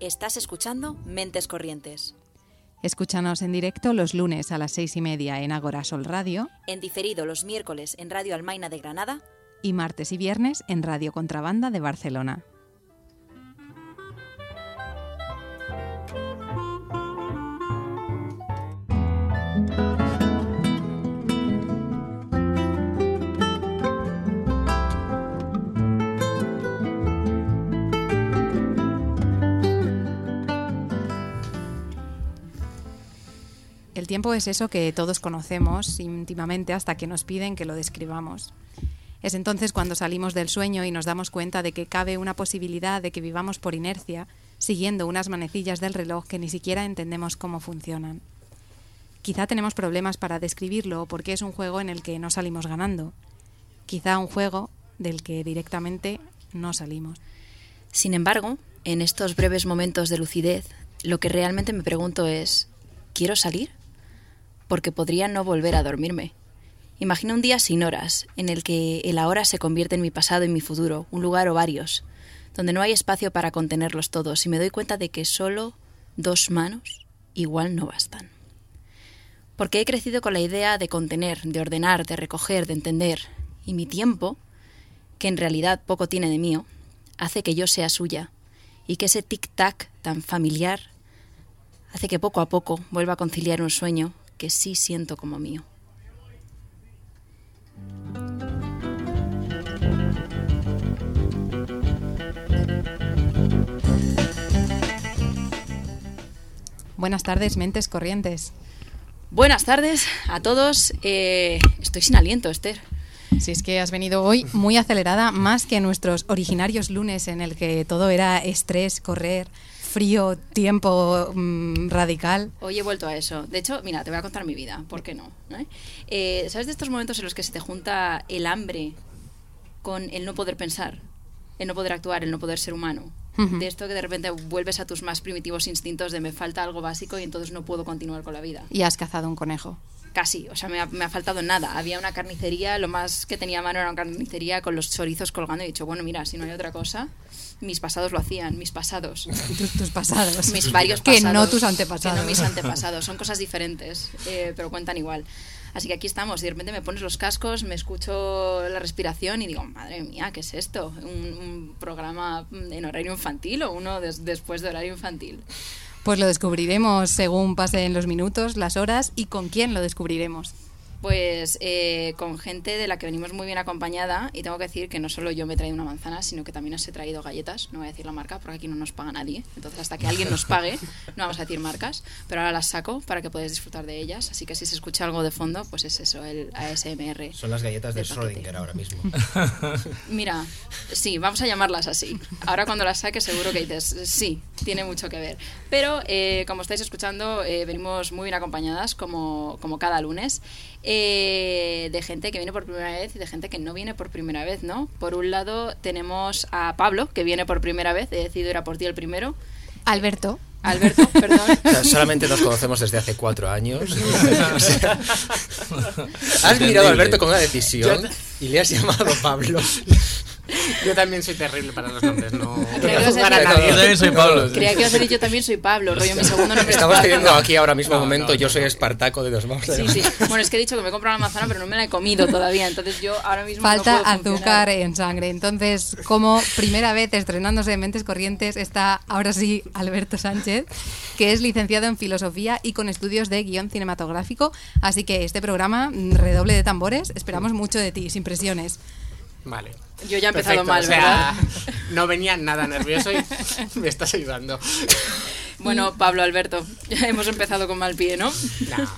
Estás escuchando Mentes Corrientes. Escúchanos en directo los lunes a las seis y media en Agora Sol Radio. En diferido los miércoles en Radio Almaina de Granada. Y martes y viernes en Radio Contrabanda de Barcelona. Tiempo es eso que todos conocemos íntimamente hasta que nos piden que lo describamos. Es entonces cuando salimos del sueño y nos damos cuenta de que cabe una posibilidad de que vivamos por inercia, siguiendo unas manecillas del reloj que ni siquiera entendemos cómo funcionan. Quizá tenemos problemas para describirlo porque es un juego en el que no salimos ganando. Quizá un juego del que directamente no salimos. Sin embargo, en estos breves momentos de lucidez, lo que realmente me pregunto es, ¿quiero salir? Porque podría no volver a dormirme. Imagina un día sin horas, en el que el ahora se convierte en mi pasado y mi futuro, un lugar o varios, donde no hay espacio para contenerlos todos y me doy cuenta de que solo dos manos igual no bastan. Porque he crecido con la idea de contener, de ordenar, de recoger, de entender, y mi tiempo, que en realidad poco tiene de mío, hace que yo sea suya, y que ese tic-tac tan familiar hace que poco a poco vuelva a conciliar un sueño que sí siento como mío. Buenas tardes, mentes corrientes. Buenas tardes a todos. Eh, estoy sin aliento, Esther. Si es que has venido hoy muy acelerada, más que nuestros originarios lunes en el que todo era estrés, correr, frío, tiempo mm, radical. Hoy he vuelto a eso. De hecho, mira, te voy a contar mi vida, ¿por qué no? Eh, ¿Sabes de estos momentos en los que se te junta el hambre con el no poder pensar, el no poder actuar, el no poder ser humano? De esto que de repente vuelves a tus más primitivos instintos de me falta algo básico y entonces no puedo continuar con la vida. Y has cazado un conejo. Casi, o sea, me ha, me ha, faltado nada. Había una carnicería, lo más que tenía a mano era una carnicería con los chorizos colgando y he dicho, bueno, mira, si no hay otra cosa, mis pasados lo hacían, mis pasados. Tus, pasados. Mis varios pasados. Que no tus antepasados. Que no mis antepasados. Son cosas diferentes, eh, pero cuentan igual. Así que aquí estamos y de repente me pones los cascos, me escucho la respiración y digo, madre mía, ¿qué es esto? ¿Un, programa en horario infantil o uno después de horario infantil? Pues lo descubriremos según pasen los minutos, las horas y con quién lo descubriremos. Pues eh, con gente de la que venimos muy bien acompañada y tengo que decir que no solo yo me he traído una manzana, sino que también os he traído galletas, no voy a decir la marca porque aquí no nos paga nadie, entonces hasta que alguien nos pague no vamos a decir marcas, pero ahora las saco para que podáis disfrutar de ellas, así que si se escucha algo de fondo, pues es eso, el ASMR. Son las galletas de Schrödinger ahora mismo. Mira, sí, vamos a llamarlas así. Ahora cuando las saque seguro que dices, sí, tiene mucho que ver. Pero eh, como estáis escuchando, eh, venimos muy bien acompañadas como, como cada lunes. Eh, de gente que viene por primera vez y de gente que no viene por primera vez, ¿no? Por un lado tenemos a Pablo, que viene por primera vez, he decidido ir a por ti el primero. Alberto. Alberto, perdón. solamente nos conocemos desde hace cuatro años. has mirado a Alberto con una decisión y le has llamado Pablo. Yo también soy terrible para los nombres, no. Creía que Yo también soy Pablo. Creía que ibas a decir yo también soy Pablo, rollo mi segundo nombre. Estamos teniendo aquí ahora mismo un momento, yo soy Espartaco de dos manos. Sí, sí. Bueno, es que he dicho que me he comprado una manzana, pero no me la he comido todavía, entonces yo ahora mismo Falta no puedo azúcar en sangre. Entonces, como primera vez estrenándose en Mentes Corrientes está ahora sí Alberto Sánchez, que es licenciado en Filosofía y con estudios de guion cinematográfico. Así que este programa, redoble de tambores, esperamos mucho de ti, sin presiones. Vale. Yo ya he empezado mal, ¿verdad? No venía nada nervioso y me estás ayudando. Bueno, Pablo, Alberto, ya hemos empezado con mal pie, ¿no? No,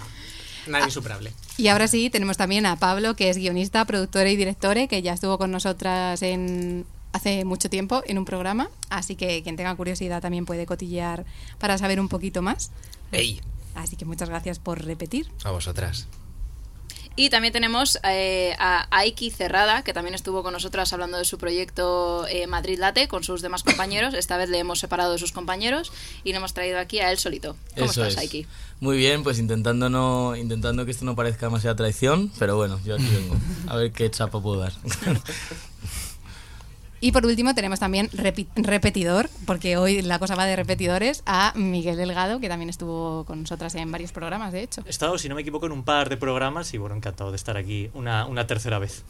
nada insuperable. Y ahora sí, tenemos también a Pablo, que es guionista, productor y director, que ya estuvo con nosotras en hace mucho tiempo en un programa, así que quien tenga curiosidad también puede cotillear para saber un poquito más. ¡Ey! Así que muchas gracias por repetir. A vosotras. Y también tenemos eh, a Aiki Cerrada, que también estuvo con nosotras hablando de su proyecto eh, Madrid Late con sus demás compañeros. Esta vez le hemos separado de sus compañeros y le hemos traído aquí a él solito. ¿Cómo Eso estás, es. Aiki? Muy bien, pues intentando no intentando que esto no parezca demasiada traición, pero bueno, yo aquí vengo. A ver qué chapa puedo dar. Y por último tenemos también repetidor, porque hoy la cosa va de repetidores, a Miguel Delgado, que también estuvo con nosotras en varios programas, de hecho. He estado, si no me equivoco, en un par de programas y bueno, encantado de estar aquí una, una tercera vez.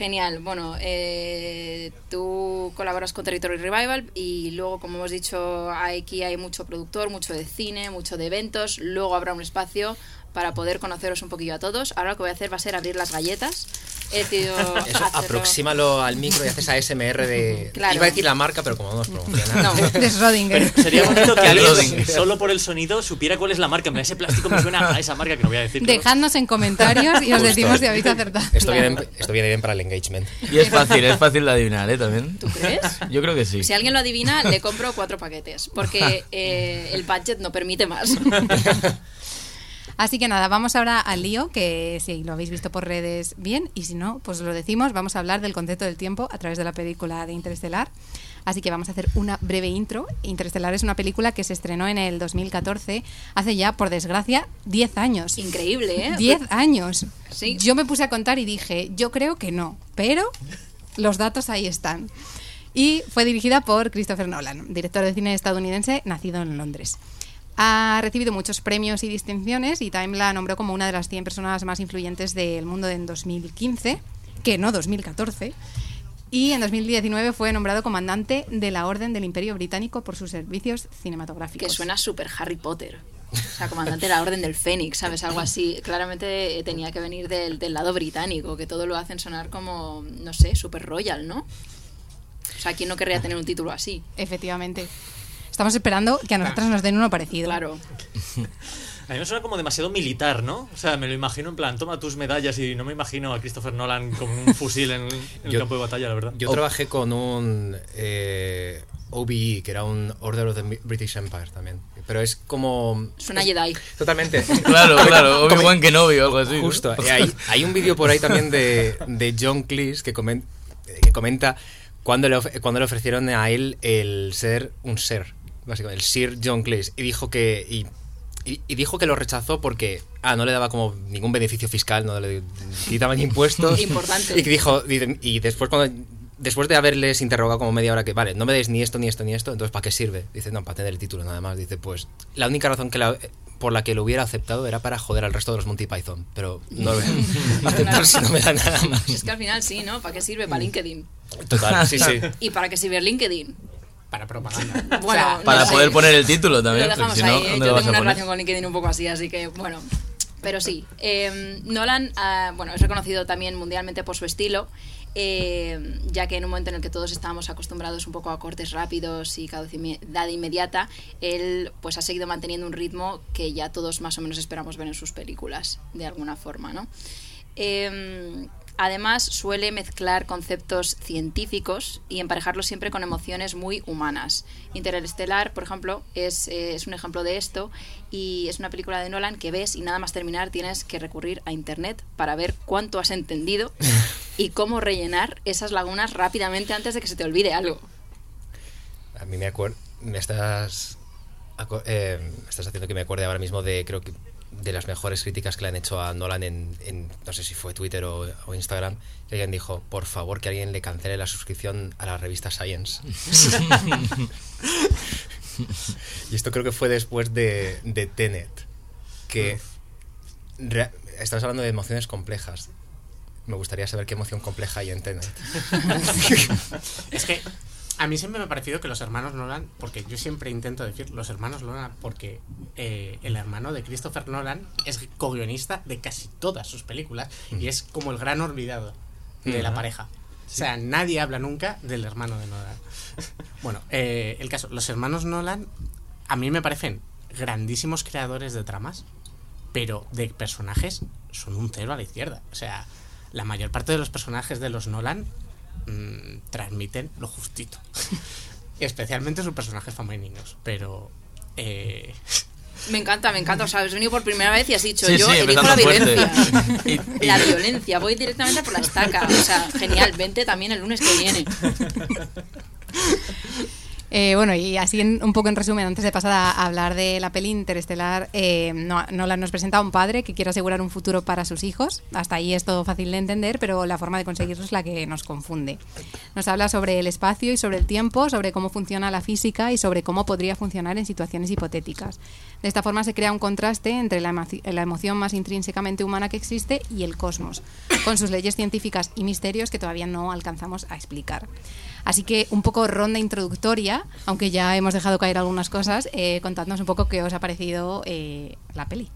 Genial. Bueno, eh, tú colaboras con Territory Revival y luego, como hemos dicho, aquí hay mucho productor, mucho de cine, mucho de eventos. Luego habrá un espacio para poder conoceros un poquillo a todos. Ahora lo que voy a hacer va a ser abrir las galletas. He decidido Eso, aproxímalo al micro y haces ASMR de. Claro. Iba a decir la marca, pero como no nos promociona. No. De Schrödinger. Sería bonito que alguien, solo por el sonido, supiera cuál es la marca. Mira, ese plástico me suena a esa marca que no voy a decir. Dejadnos en comentarios y os Justo. decimos si habéis acertado. Esto, viene, esto viene bien para el engagement. Y es fácil, es fácil de adivinar, ¿eh? También. ¿Tú crees? Yo creo que sí. Si alguien lo adivina, le compro cuatro paquetes, porque eh, el budget no permite más. Así que nada, vamos ahora al lío, que si lo habéis visto por redes, bien, y si no, pues lo decimos, vamos a hablar del concepto del tiempo a través de la película de Interestelar. Así que vamos a hacer una breve intro. Interestelar es una película que se estrenó en el 2014, hace ya, por desgracia, 10 años. Increíble, ¿eh? 10 años. Sí. Yo me puse a contar y dije, yo creo que no, pero los datos ahí están. Y fue dirigida por Christopher Nolan, director de cine estadounidense nacido en Londres. Ha recibido muchos premios y distinciones y Time la nombró como una de las 100 personas más influyentes del mundo en 2015, que no 2014. Y en 2019 fue nombrado comandante de la Orden del Imperio Británico por sus servicios cinematográficos. Que suena súper Harry Potter. O sea, comandante de la Orden del Fénix, ¿sabes? Algo así. Claramente eh, tenía que venir del, del lado británico, que todo lo hacen sonar como, no sé, súper royal, ¿no? O sea, ¿quién no querría tener un título así? Efectivamente. Estamos esperando que a nosotros nos den uno parecido. Claro. A mí me suena como demasiado militar, ¿no? O sea, me lo imagino en plan, toma tus medallas y no me imagino a Christopher Nolan con un fusil en, en el Yo- campo de batalla, la verdad. Yo trabajé con un eh, OBE, que era un Order of the British Empire también. Pero es como. Suena Jedi. Totalmente. Claro, claro, Obi-Wan Kenobi o algo así. Justo. Y hay, hay un vídeo por ahí también de, de John Cleese que, comen- que comenta cuando le, cuando le ofrecieron a él el ser un ser, básicamente, el Sir John Cleese. Y dijo que. Y, y- y dijo que lo rechazó porque ah, no le daba como ningún beneficio fiscal, no le quitaban impuestos. Importante. Y dijo, y después cuando después de haberles interrogado como media hora que, vale, no me des ni esto, ni esto, ni esto, entonces ¿para qué sirve? Dice, no, para tener el título nada más. Dice, pues la única razón que la- por la que lo hubiera aceptado era para joder al resto de los Monty Python, pero no lo voy a aceptar si no me da nada más. Es que al final sí, ¿no? ¿Para qué sirve? Para LinkedIn. Total, sí, sí. ¿Y para qué sirve LinkedIn? Para propaganda. Bueno, no Para sé. poder poner el título también, Lo porque dejamos si no, ahí. ¿eh? ¿dónde Yo lo vas tengo a una poner? relación con LinkedIn un poco así, así que bueno. Pero sí, eh, Nolan ah, bueno, es reconocido también mundialmente por su estilo, eh, ya que en un momento en el que todos estábamos acostumbrados un poco a cortes rápidos y caducidad inmediata, él pues ha seguido manteniendo un ritmo que ya todos más o menos esperamos ver en sus películas, de alguna forma, ¿no? Eh, además, suele mezclar conceptos científicos y emparejarlos siempre con emociones muy humanas. Interestelar, por ejemplo, es, eh, es un ejemplo de esto y es una película de Nolan que ves y nada más terminar tienes que recurrir a Internet para ver cuánto has entendido y cómo rellenar esas lagunas rápidamente antes de que se te olvide algo. A mí me acuerdo, me estás, eh, me estás haciendo que me acuerde ahora mismo de, creo que, de las mejores críticas que le han hecho a Nolan en, en- no sé si fue Twitter o, o Instagram, que alguien dijo, por favor que alguien le cancele la suscripción a la revista Science. y esto creo que fue después de, de Tenet, que estás hablando de emociones complejas. Me gustaría saber qué emoción compleja hay en Tenet. Es que a mí siempre me ha parecido que los hermanos Nolan, porque yo siempre intento decir los hermanos Nolan, porque eh, el hermano de Christopher Nolan es co-guionista de casi todas sus películas y es como el gran olvidado de la pareja. O sea, nadie habla nunca del hermano de Nolan. Bueno, eh, el caso, los hermanos Nolan a mí me parecen grandísimos creadores de tramas, pero de personajes son un cero a la izquierda. O sea, la mayor parte de los personajes de los Nolan mm, transmiten lo justito. Especialmente sus personajes femeninos. Pero. eh, Me encanta, me encanta. O sea, has venido por primera vez y has dicho, Sí, yo sí, elijo la violencia. fuerte. Y- y- La violencia, voy directamente por la estaca. O sea, genial, vente también el lunes que viene. Eh, bueno, y así un poco en resumen, antes de pasar a, hablar de la peli Interestelar, eh, no- Nolan nos presenta un padre que quiere asegurar un futuro para sus hijos. Hasta ahí es todo fácil de entender, pero la forma de conseguirlo es la que nos confunde. Nos habla sobre el espacio y sobre el tiempo, sobre cómo funciona la física y sobre cómo podría funcionar en situaciones hipotéticas. De esta forma se crea un contraste entre la, la emoción más intrínsecamente humana que existe y el cosmos, con sus leyes científicas y misterios que todavía no alcanzamos a explicar. Así que un poco ronda introductoria, aunque ya hemos dejado caer algunas cosas, eh, contadnos un poco qué os ha parecido eh, la peli.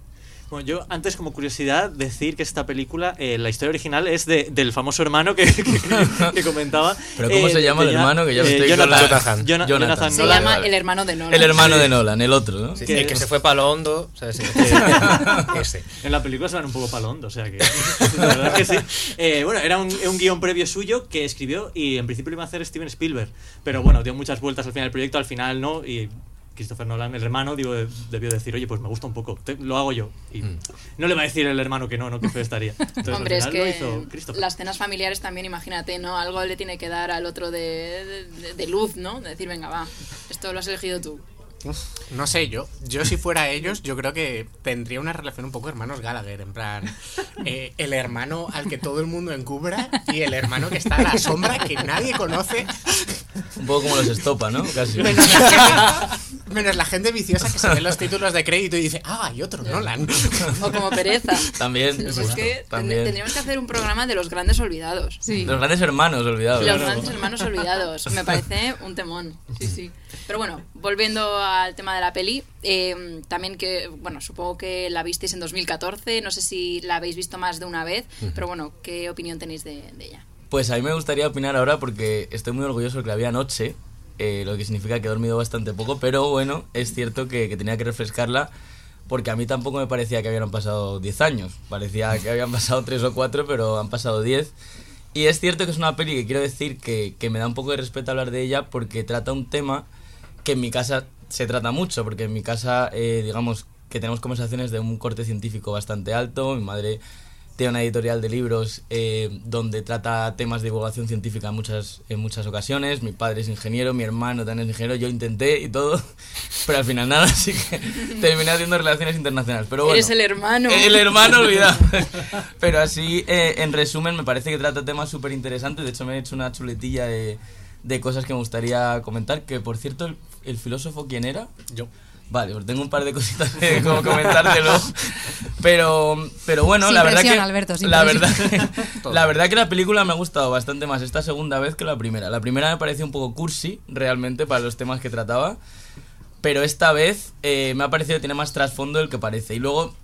Bueno, yo antes como curiosidad decir que esta película, eh, la historia original es de, del famoso hermano que, que- que comentaba. Pero ¿cómo Eh, se llama el hermano? Que ya estoy con Jonathan, la- Jonathan. Jona- Jonathan. Jonathan Se Nolan. llama vale. el hermano de Nolan. El hermano de Nolan, el otro, ¿no? Sí, Que- el que se fue para lo hondo, ¿sabes? Ese. En la película se van un poco palondo, o sea que. La verdad es que sí. Eh, bueno, era un, un guion previo suyo que escribió y en principio lo iba a hacer Steven Spielberg. Pero bueno, dio muchas vueltas al final del proyecto, al final no. Y Christopher Nolan, el hermano, digo, debió decir, oye, pues me gusta un poco, te- lo hago yo. Y no le va a decir el hermano que no, no, que feo estaría. Entonces, Hombre, al es final lo que hizo Christopher. las cenas familiares también, imagínate, ¿no? Algo le tiene que dar al otro de, de- de luz, ¿no? De decir, venga, va, esto lo has elegido tú. No sé, yo, yo si fuera ellos, yo creo que tendría una relación un poco hermanos Gallagher, en plan, eh, el hermano al que todo el mundo encubra y el hermano que está a la sombra que nadie conoce, Un poco como los estopa, ¿no? Casi. menos la, gente, menos la gente viciosa que se ve los títulos de crédito y dice, ah, hay otro Nolan. O como pereza. También, Pues es que también. tendríamos que hacer un programa de los grandes olvidados. Sí. Los grandes hermanos, olvidados. Los ¿no? grandes hermanos olvidados. Me parece un temón. Sí, sí. Pero bueno, volviendo al tema de la peli, eh, también que, bueno, supongo que la visteis en 2014, no sé si la habéis visto más de una vez, pero bueno, ¿qué opinión tenéis de, de ella? Pues a mí me gustaría opinar ahora porque estoy muy orgulloso de que la vi anoche, eh, lo que significa que he dormido bastante poco, pero bueno, es cierto que, que tenía que refrescarla porque a mí tampoco me parecía que habían pasado 10 años, parecía que habían pasado 3 o 4, pero han pasado 10. Y es cierto que es una peli que quiero decir que, que me da un poco de respeto hablar de ella porque trata un tema que en mi casa se trata mucho, porque en mi casa, eh, digamos, que tenemos conversaciones de un corte científico bastante alto, mi madre tiene una editorial de libros eh, donde trata temas de divulgación científica en muchas, en muchas ocasiones. Mi padre es ingeniero, mi hermano también es ingeniero. Yo intenté y todo, pero al final nada, así que terminé haciendo relaciones internacionales. Pero bueno, Eres el hermano. El hermano, olvidado. Pero así, eh, en resumen, me parece que trata temas súper interesantes. De hecho, me he hecho una chuletilla de, de cosas que me gustaría comentar. Que por cierto, el, el filósofo, ¿quién era? Yo. Vale, pues tengo un par de cositas que como comentártelo. Pero, pero bueno, Sin la verdad presión, que Alberto, sin la verdad, la verdad que la película me ha gustado bastante más esta segunda vez que la primera. La primera me pareció un poco cursi realmente para los temas que trataba, pero esta vez eh, me ha parecido que tiene más trasfondo del que parece. Y luego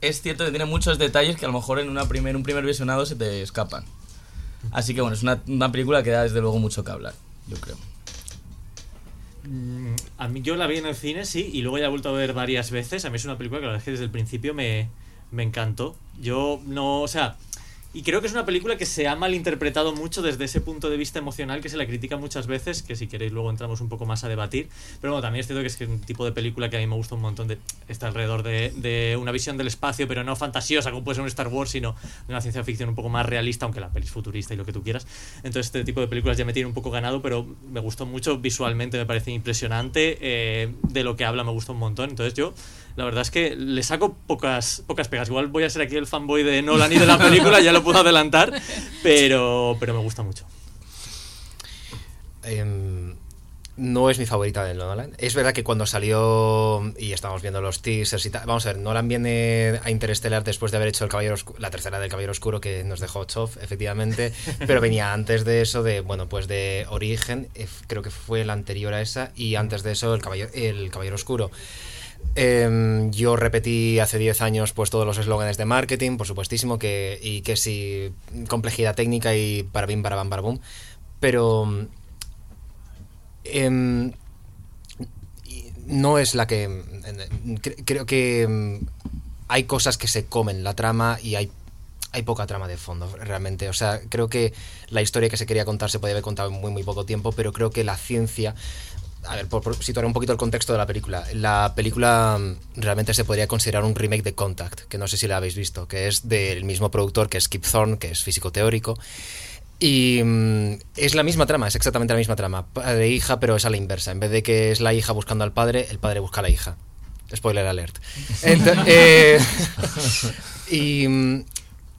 es cierto que tiene muchos detalles que a lo mejor en una primer, un primer visionado se te escapan. Así que bueno, es una, una película que da desde luego mucho que hablar, yo creo. Mm, A mí yo la vi en el cine, sí, y luego ya he vuelto a ver varias veces. A mí es una película que la verdad es que desde el principio me, me encantó. Yo no, o sea, y creo que es una película que se ha malinterpretado mucho desde ese punto de vista emocional que se la critica muchas veces, que si queréis luego entramos un poco más a debatir. Pero bueno, también es cierto que es un tipo de película que a mí me gusta un montón, está alrededor de, de una visión del espacio, pero no fantasiosa como puede ser un Star Wars, sino de una ciencia ficción un poco más realista, aunque la peli es futurista y lo que tú quieras. Entonces este tipo de películas ya me tiene un poco ganado, pero me gustó mucho visualmente, me parece impresionante, eh, de lo que habla me gusta un montón. Entonces yo, la verdad es que le saco pocas, pocas pegas. Igual voy a ser aquí el fanboy de Nolan y de la película, ya lo puedo adelantar, pero, pero me gusta mucho. Em, no es mi favorita de Nolan. Es verdad que cuando salió y estábamos viendo los teasers y tal. Vamos a ver, Nolan viene a Interstellar después de haber hecho el Caballero Oscu- la tercera del Caballero Oscuro que nos dejó Chof, efectivamente. pero venía antes de eso, de bueno, pues de Origen, eh, creo que fue la anterior a esa, y antes de eso el Caballero, el Caballero Oscuro. Em, yo repetí hace 10 años pues todos los eslóganes de marketing, por supuestísimo, que, y que sí, complejidad técnica y para bim, para bam, para bum. Pero em, no es la que... cre- Creo que em, hay cosas que se comen la trama y hay, hay poca trama de fondo, realmente. O sea, creo que la historia que se quería contar se podía haber contado en muy, muy poco tiempo, pero creo que la ciencia... A ver, por, por situar un poquito el contexto de la película. La película mm, realmente se podría considerar un remake de Contact, que no sé si la habéis visto, que es del mismo productor que es Kip Thorne, que es físico teórico. Y mm, es la misma trama, es exactamente la misma trama. Padre e hija, pero es a la inversa. En vez de que es la hija buscando al padre, el padre busca a la hija. Spoiler alert. Eh, y, mm,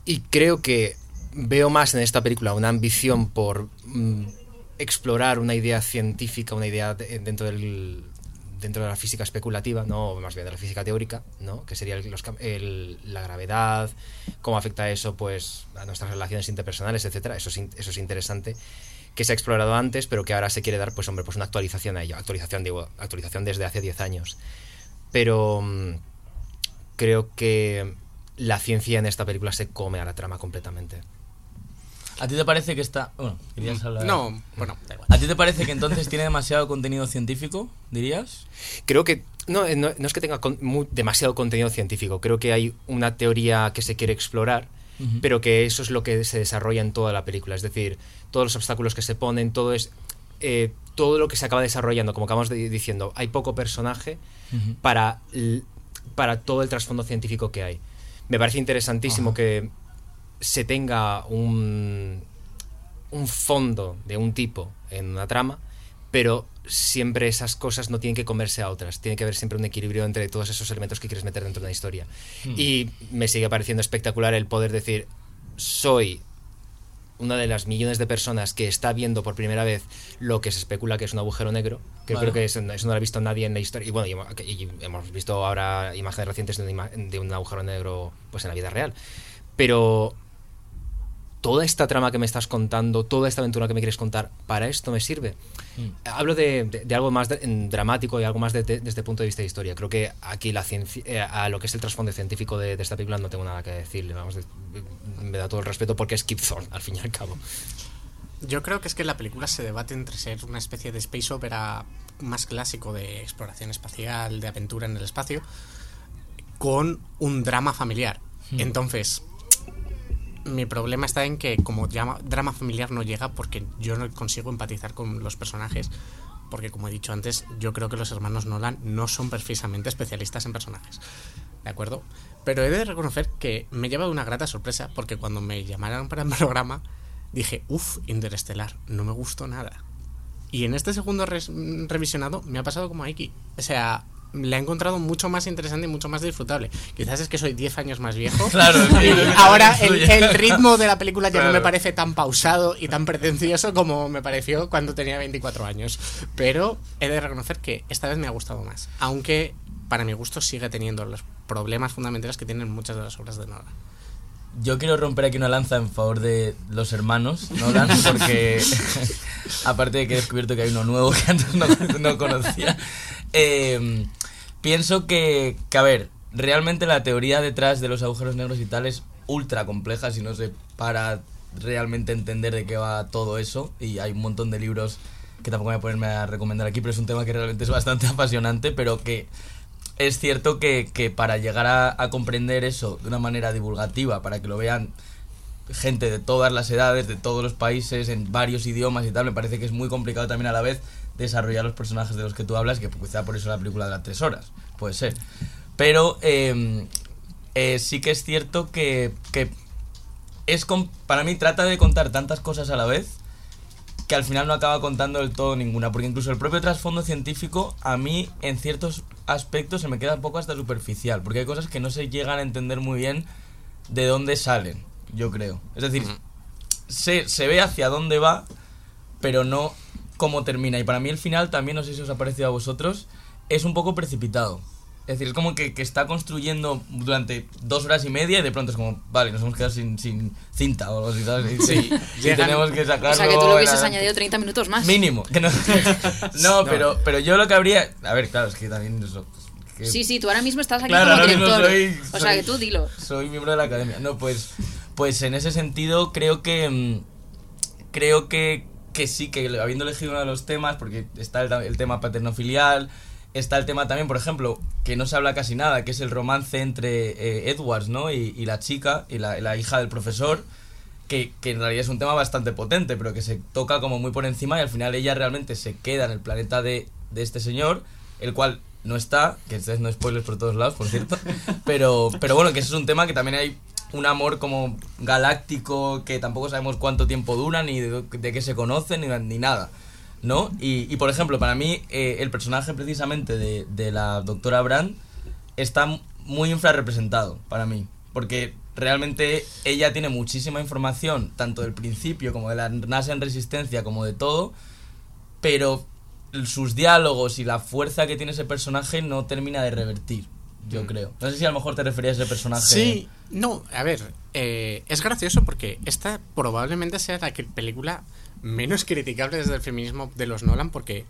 y creo que veo más en esta película una ambición por explorar una idea científica, una idea de- dentro del dentro de la física especulativa, no más bien de la física teórica, ¿no? que sería la gravedad, cómo afecta eso pues a nuestras relaciones interpersonales, etcétera. Eso es, in- eso es interesante que se ha explorado antes, pero que ahora se quiere dar pues hombre, pues una actualización a ello, actualización digo, actualización desde hace 10 años. Pero mm, creo que la ciencia en esta película se come a la trama completamente. ¿A ti te parece que está... Bueno, querías hablar... No, bueno, da igual. ¿A ti te parece que entonces tiene demasiado contenido científico, dirías? Creo que no, eh, no, no es que tenga con- demasiado contenido científico, creo que hay una teoría que se quiere explorar, pero que eso es lo que se desarrolla en toda la película, es decir, todos los obstáculos que se ponen, todo es eh, todo lo que se acaba desarrollando, como acabamos de- diciendo, hay poco personaje para, para todo el trasfondo científico que hay. Me parece interesantísimo que se tenga un, un fondo de un tipo en una trama, pero siempre esas cosas no tienen que comerse a otras. Tiene que haber siempre un equilibrio entre todos esos elementos que quieres meter dentro de una historia. Hmm. Y me sigue pareciendo espectacular el poder decir, soy una de las millones de personas que está viendo por primera vez lo que se especula que es un agujero negro, que creo que eso, no lo ha visto nadie en la historia. Y bueno, y hemos- visto ahora imágenes recientes de, ima- de un agujero negro pues en la vida real. Pero toda esta trama que me estás contando, toda esta aventura que me quieres contar, para esto me sirve. Mm. Hablo de, de- de algo más de- dramático y algo más de- de- desde el punto de vista de historia. Creo que aquí la ciencia, eh, a lo que es el trasfondo científico de, de esta película no tengo nada que decirle. Vamos, de- me da todo el respeto porque es Kip Thorne, al fin y al cabo. Yo creo que es que la película se debate entre ser una especie de space opera más clásico de exploración espacial, de aventura en el espacio, con un drama familiar. Entonces, mi problema está en que como drama, familiar no llega porque yo no consigo empatizar con los personajes. Porque como he dicho antes, yo creo que los hermanos Nolan no son precisamente especialistas en personajes. ¿De acuerdo? Pero he de reconocer que me lleva una grata sorpresa porque cuando me llamaron para el programa dije, uff, Interestelar, no me gustó nada. Y en este segundo revisionado me ha pasado como a Iki. O sea, la he encontrado mucho más interesante y mucho más disfrutable. Quizás es que soy 10 años más viejo. Claro, sí, ahora el, el ritmo de la película ya no me Claro. parece tan pausado y tan pretencioso como me pareció cuando tenía 24 años. Pero he de reconocer que esta vez me ha gustado más. Aunque para mi gusto sigue teniendo los problemas fundamentales que tienen muchas de las obras de Nolan. Yo quiero romper aquí una lanza en favor de los hermanos Nolan, porque aparte de que he descubierto que hay uno nuevo que antes no, no conocía, eh, pienso que, a ver, realmente la teoría detrás de los agujeros negros y tal es ultra compleja si no se para realmente entender de qué va todo eso. Y hay un montón de libros que tampoco voy a ponerme a recomendar aquí, pero es un tema que realmente es bastante apasionante, pero que es cierto que, que para llegar a comprender eso de una manera divulgativa, para que lo vean gente de todas las edades, de todos los países, en varios idiomas y tal, me parece que es muy complicado también a la vez desarrollar los personajes de los que tú hablas, que quizá por eso la película de las tres horas, puede ser. Pero eh, eh, sí que es cierto que, que es para mí trata de contar tantas cosas a la vez que al final no acaba contando del todo ninguna, porque incluso el propio trasfondo científico a mí en ciertos aspectos se me queda un poco hasta superficial, porque hay cosas que no se llegan a entender muy bien de dónde salen, yo creo. Es decir, se, se ve hacia dónde va, pero no cómo termina. Y para mí el final también, no sé si os ha parecido a vosotros, es un poco precipitado. Es decir, es como que, que está construyendo durante dos horas y media y de pronto es como, vale, nos hemos quedado sin, sin cinta o algo así, ¿sabes? Y, Sí, y tenemos que sacarlo. O sea, que tú le hubieses adelante. añadido 30 minutos más. Mínimo. Que no, no, pero, pero yo lo que habría... A ver, claro, es que también... Eso, que Sí, sí, tú ahora mismo estás aquí Claro, como ahora mismo director. soy- o sea, soy- que tú dilo. soy miembro de la academia. No, pues, pues en ese sentido creo que mm, creo que, que sí, que habiendo elegido uno de los temas, porque está el, el tema paterno-filial, está el tema también, por ejemplo, que no se habla casi nada, que es el romance entre eh, Edwards, ¿no? Y, y la chica, y la, la hija del profesor, que, que en realidad es un tema bastante potente, pero que se toca como muy por encima y al final ella realmente se queda en el planeta de, de este señor, el cual no está, que ustedes no spoilers por todos lados, por cierto, pero, pero bueno, que ese es un tema que también hay un amor como galáctico que tampoco sabemos cuánto tiempo dura, ni de, de qué se conocen, ni, ni nada. ¿No? Y, y, por ejemplo, para mí, eh, el personaje precisamente de, de la doctora Brand está muy infrarrepresentado para mí. Porque realmente ella tiene muchísima información, tanto del principio como de la NASA en resistencia, como de todo, pero sus diálogos y la fuerza que tiene ese personaje no termina de revertir, yo Mm. creo. No sé si a lo mejor te referías a ese personaje. Sí, no, a ver, eh, es gracioso porque esta probablemente sea la película menos criticable desde el feminismo de los Nolan porque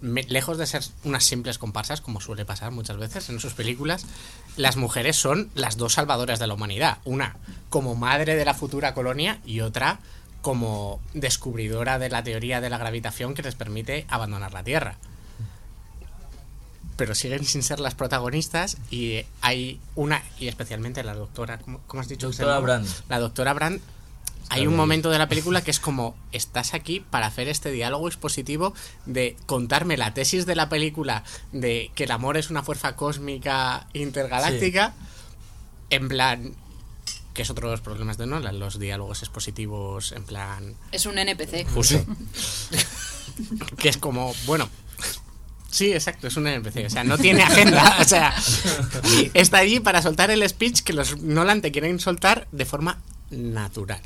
lejos de ser unas simples comparsas, como suele pasar muchas veces en sus películas, las mujeres son las dos salvadoras de la humanidad. Una como madre de la futura colonia y otra como descubridora de la teoría de la gravitación que les permite abandonar la Tierra pero siguen sin ser las protagonistas y hay una, y especialmente la doctora, ¿cómo, cómo has dicho? Doctora? Brand. La doctora Brand. Hay un momento de la película que es como, estás aquí para hacer este diálogo expositivo de contarme la tesis de la película de que el amor es una fuerza cósmica intergaláctica, en plan, que es otro de los problemas de Nolan, los diálogos expositivos en plan Es un NPC. Justo. que es como, bueno. Sí, exacto, es un NPC. O sea, no tiene agenda. O sea, está allí para soltar el speech que los Nolan te quieren soltar de forma natural.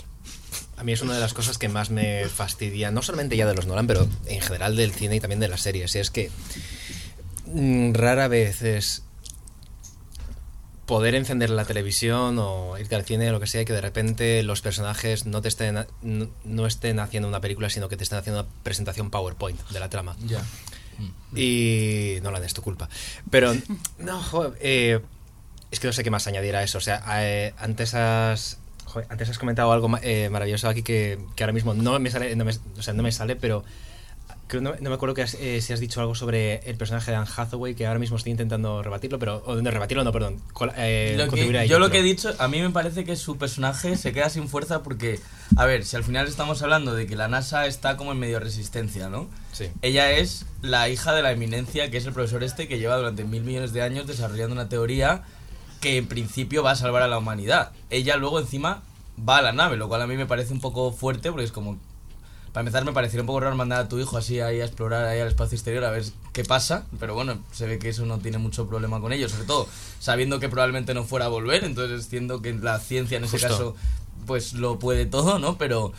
A mí es una de las cosas que más me fastidia, no solamente ya de los Nolan, pero en general del cine y también de las series. Y es que mm, rara vez es poder encender la televisión o irte al cine o lo que sea y que de repente los personajes no te estén no, no estén haciendo una película sino que te estén haciendo una presentación PowerPoint de la trama Ya. Y no la es tu culpa. Pero no joder, eh, es que no sé qué más añadir a eso. O sea eh, antes has antes has comentado algo eh, maravilloso aquí que, que ahora mismo no me sale o sea, no me sale pero creo no, no me acuerdo que has, eh, si has dicho algo sobre el personaje de Anne Hathaway que ahora mismo estoy intentando rebatirlo pero o no rebatirlo no perdón col- eh, Lo que- contribuir a ello, yo lo pero- que he dicho, a mí me parece que su personaje se queda sin fuerza porque, a ver, si al final estamos hablando de que la NASA está como en medio resistencia, ¿no? Sí. Ella es la hija de la eminencia, que es el profesor este que lleva durante mil millones de años desarrollando una teoría que en principio va a salvar a la humanidad. Ella luego encima va a la nave, lo cual a mí me parece un poco fuerte porque es como... Para empezar me parecería un poco raro mandar a tu hijo así ahí a explorar ahí al espacio exterior a ver qué pasa, pero bueno, se ve que eso no tiene mucho problema con ello, sobre todo sabiendo que probablemente no fuera a volver, entonces siendo que la ciencia en ese Justo. caso pues lo puede todo, ¿no? Pero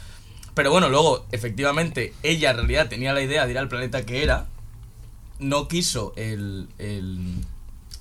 pero bueno, luego efectivamente ella en realidad tenía la idea de ir al planeta que era, no quiso el, el,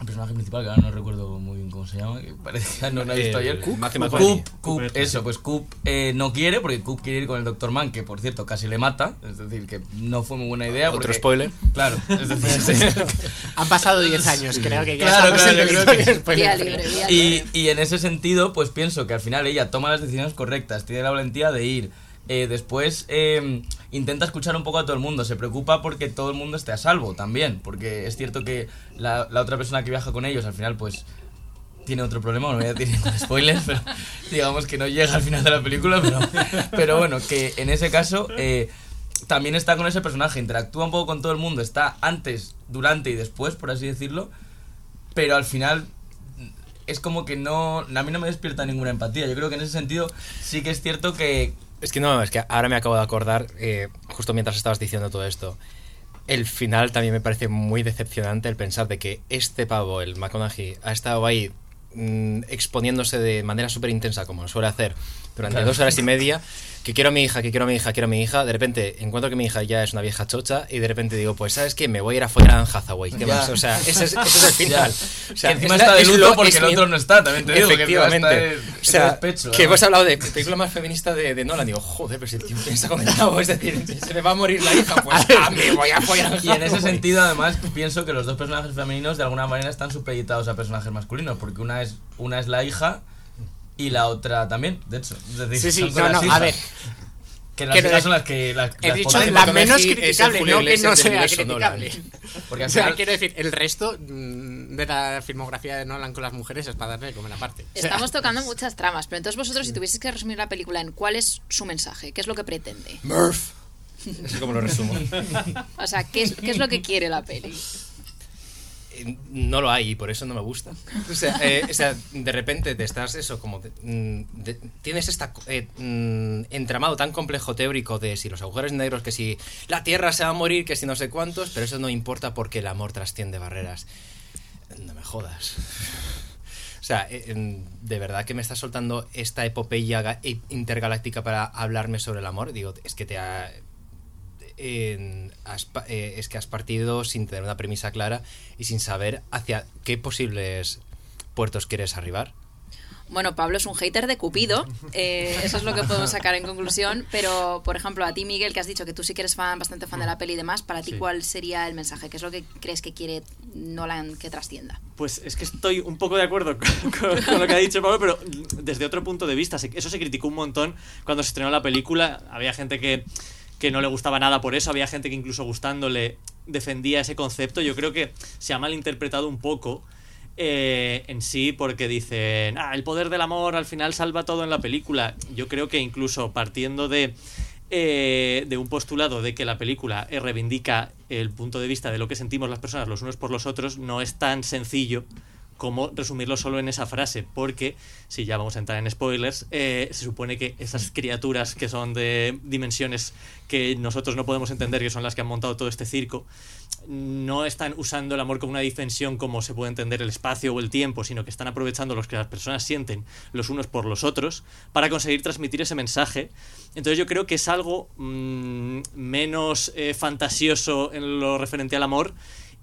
el personaje principal, que ahora no recuerdo muy bien cómo se llama, que parece que no lo he visto El ayer. Coop, Coop. Coop, Coop, eso, pues Coop eh, no quiere, porque Coop quiere ir con el Dr. Mann, que por cierto casi le mata, es decir, que no fue muy buena idea. Otro porque- spoiler. Claro, es decir, Han pasado 10 años, creo que ya Claro, claro, en yo creo territorio que- spoiler free. libre, vía y, libre. y en ese sentido, pues pienso que al final ella toma las decisiones correctas, tiene la valentía de ir. Eh, después eh, intenta escuchar un poco a todo el mundo, se preocupa porque todo el mundo esté a salvo también, porque es cierto que la, otra persona que viaja con ellos al final pues tiene otro problema, no voy a decir ningún spoiler, pero digamos que no llega al final de la película, pero, pero bueno, que en ese caso eh, también está con ese personaje, interactúa un poco con todo el mundo, está antes, durante y después, por así decirlo, pero al final es como que no, a mí no me despierta ninguna empatía. Yo creo que en ese sentido sí que es cierto que Es que no, es que ahora me acabo de acordar, eh, justo mientras estabas diciendo todo esto. El final también me parece muy decepcionante el pensar de que este pavo, el McConaughey, ha estado ahí mm, exponiéndose de manera súper intensa, como suele hacer, durante Claro. dos horas y media, que quiero a mi hija, que quiero a mi hija, quiero a mi hija. De repente encuentro que mi hija ya es una vieja chocha y de repente digo, pues ¿sabes qué? Me voy a ir a follar a Anne Hathaway. ¿Qué más? O sea, ese es, ese es el final. O sea, Que encima es está de luto porque el otro no está, también te digo, que Efectivamente. de- o sea, despecho, que hemos hablado de película más feminista de, de Nolan. Digo, joder, pero si el tío piensa con el nabo, es decir, se me va a morir la hija, pues ah, me voy a follar a Y en ese sentido, además, pienso que los dos personajes femeninos de alguna manera están supeditados a personajes masculinos, porque una es, una es la hija y la otra también, de hecho. Es decir, Sí, sí, no, no, hijas. a ver. Que las hijas decir- son las que. Las, He las dicho la menos criticable, no que no sea criticable. Nolan. Porque O al sea, final- quiero decir, el resto mm, de la filmografía de Nolan con las mujeres es para darle de comer aparte. O sea, Estamos tocando muchas tramas, pero entonces vosotros, si tuvieseis que resumir la película en cuál es su mensaje, qué es lo que pretende, Murph. Así como lo resumo. o sea, qué es, qué es lo que quiere la peli. Eh, no lo hay y por eso no me gusta. O sea, eh, o sea, de repente te estás eso, como mm, tienes esta mm, entramado tan complejo teórico de si los agujeros negros, que si la Tierra se va a morir, que si no sé cuántos, pero eso no importa porque el amor trasciende barreras. No me jodas. O sea, eh, em, de verdad que me estás soltando esta epopeya e- intergaláctica para hablarme sobre el amor. Digo, es que te ha, en- has pa- eh, es que has partido sin tener una premisa clara y sin saber hacia qué posibles puertos quieres arribar. Bueno, Pablo es un hater de Cupido, eh, eso es lo que podemos sacar en conclusión, pero por ejemplo a ti Miguel, que has dicho que tú sí que eres fan, bastante fan de la peli y demás, para ti Sí. cuál sería el mensaje, qué es lo que crees que quiere Nolan que trascienda. Pues es que estoy un poco de acuerdo con, con- con lo que ha dicho Pablo, pero desde otro punto de vista. Eso se criticó un montón cuando se estrenó la película. Había gente que, que no le gustaba nada por eso, había gente que incluso gustándole defendía ese concepto. Yo creo que se ha malinterpretado un poco. eh, en sí porque dicen, ah, el poder del amor al final salva todo en la película. Yo creo que incluso partiendo de, eh, de un postulado de que la película eh, reivindica el punto de vista de lo que sentimos las personas los unos por los otros, no es tan sencillo como resumirlo solo en esa frase, porque si ya vamos a entrar en spoilers, eh, se supone que esas criaturas que son de dimensiones que nosotros no podemos entender, que son las que han montado todo este circo, no están usando el amor como una dimensión como se puede entender el espacio o el tiempo, sino que están aprovechando lo que las personas sienten los unos por los otros para conseguir transmitir ese mensaje. Entonces yo creo que es algo mm, menos eh, fantasioso en lo referente al amor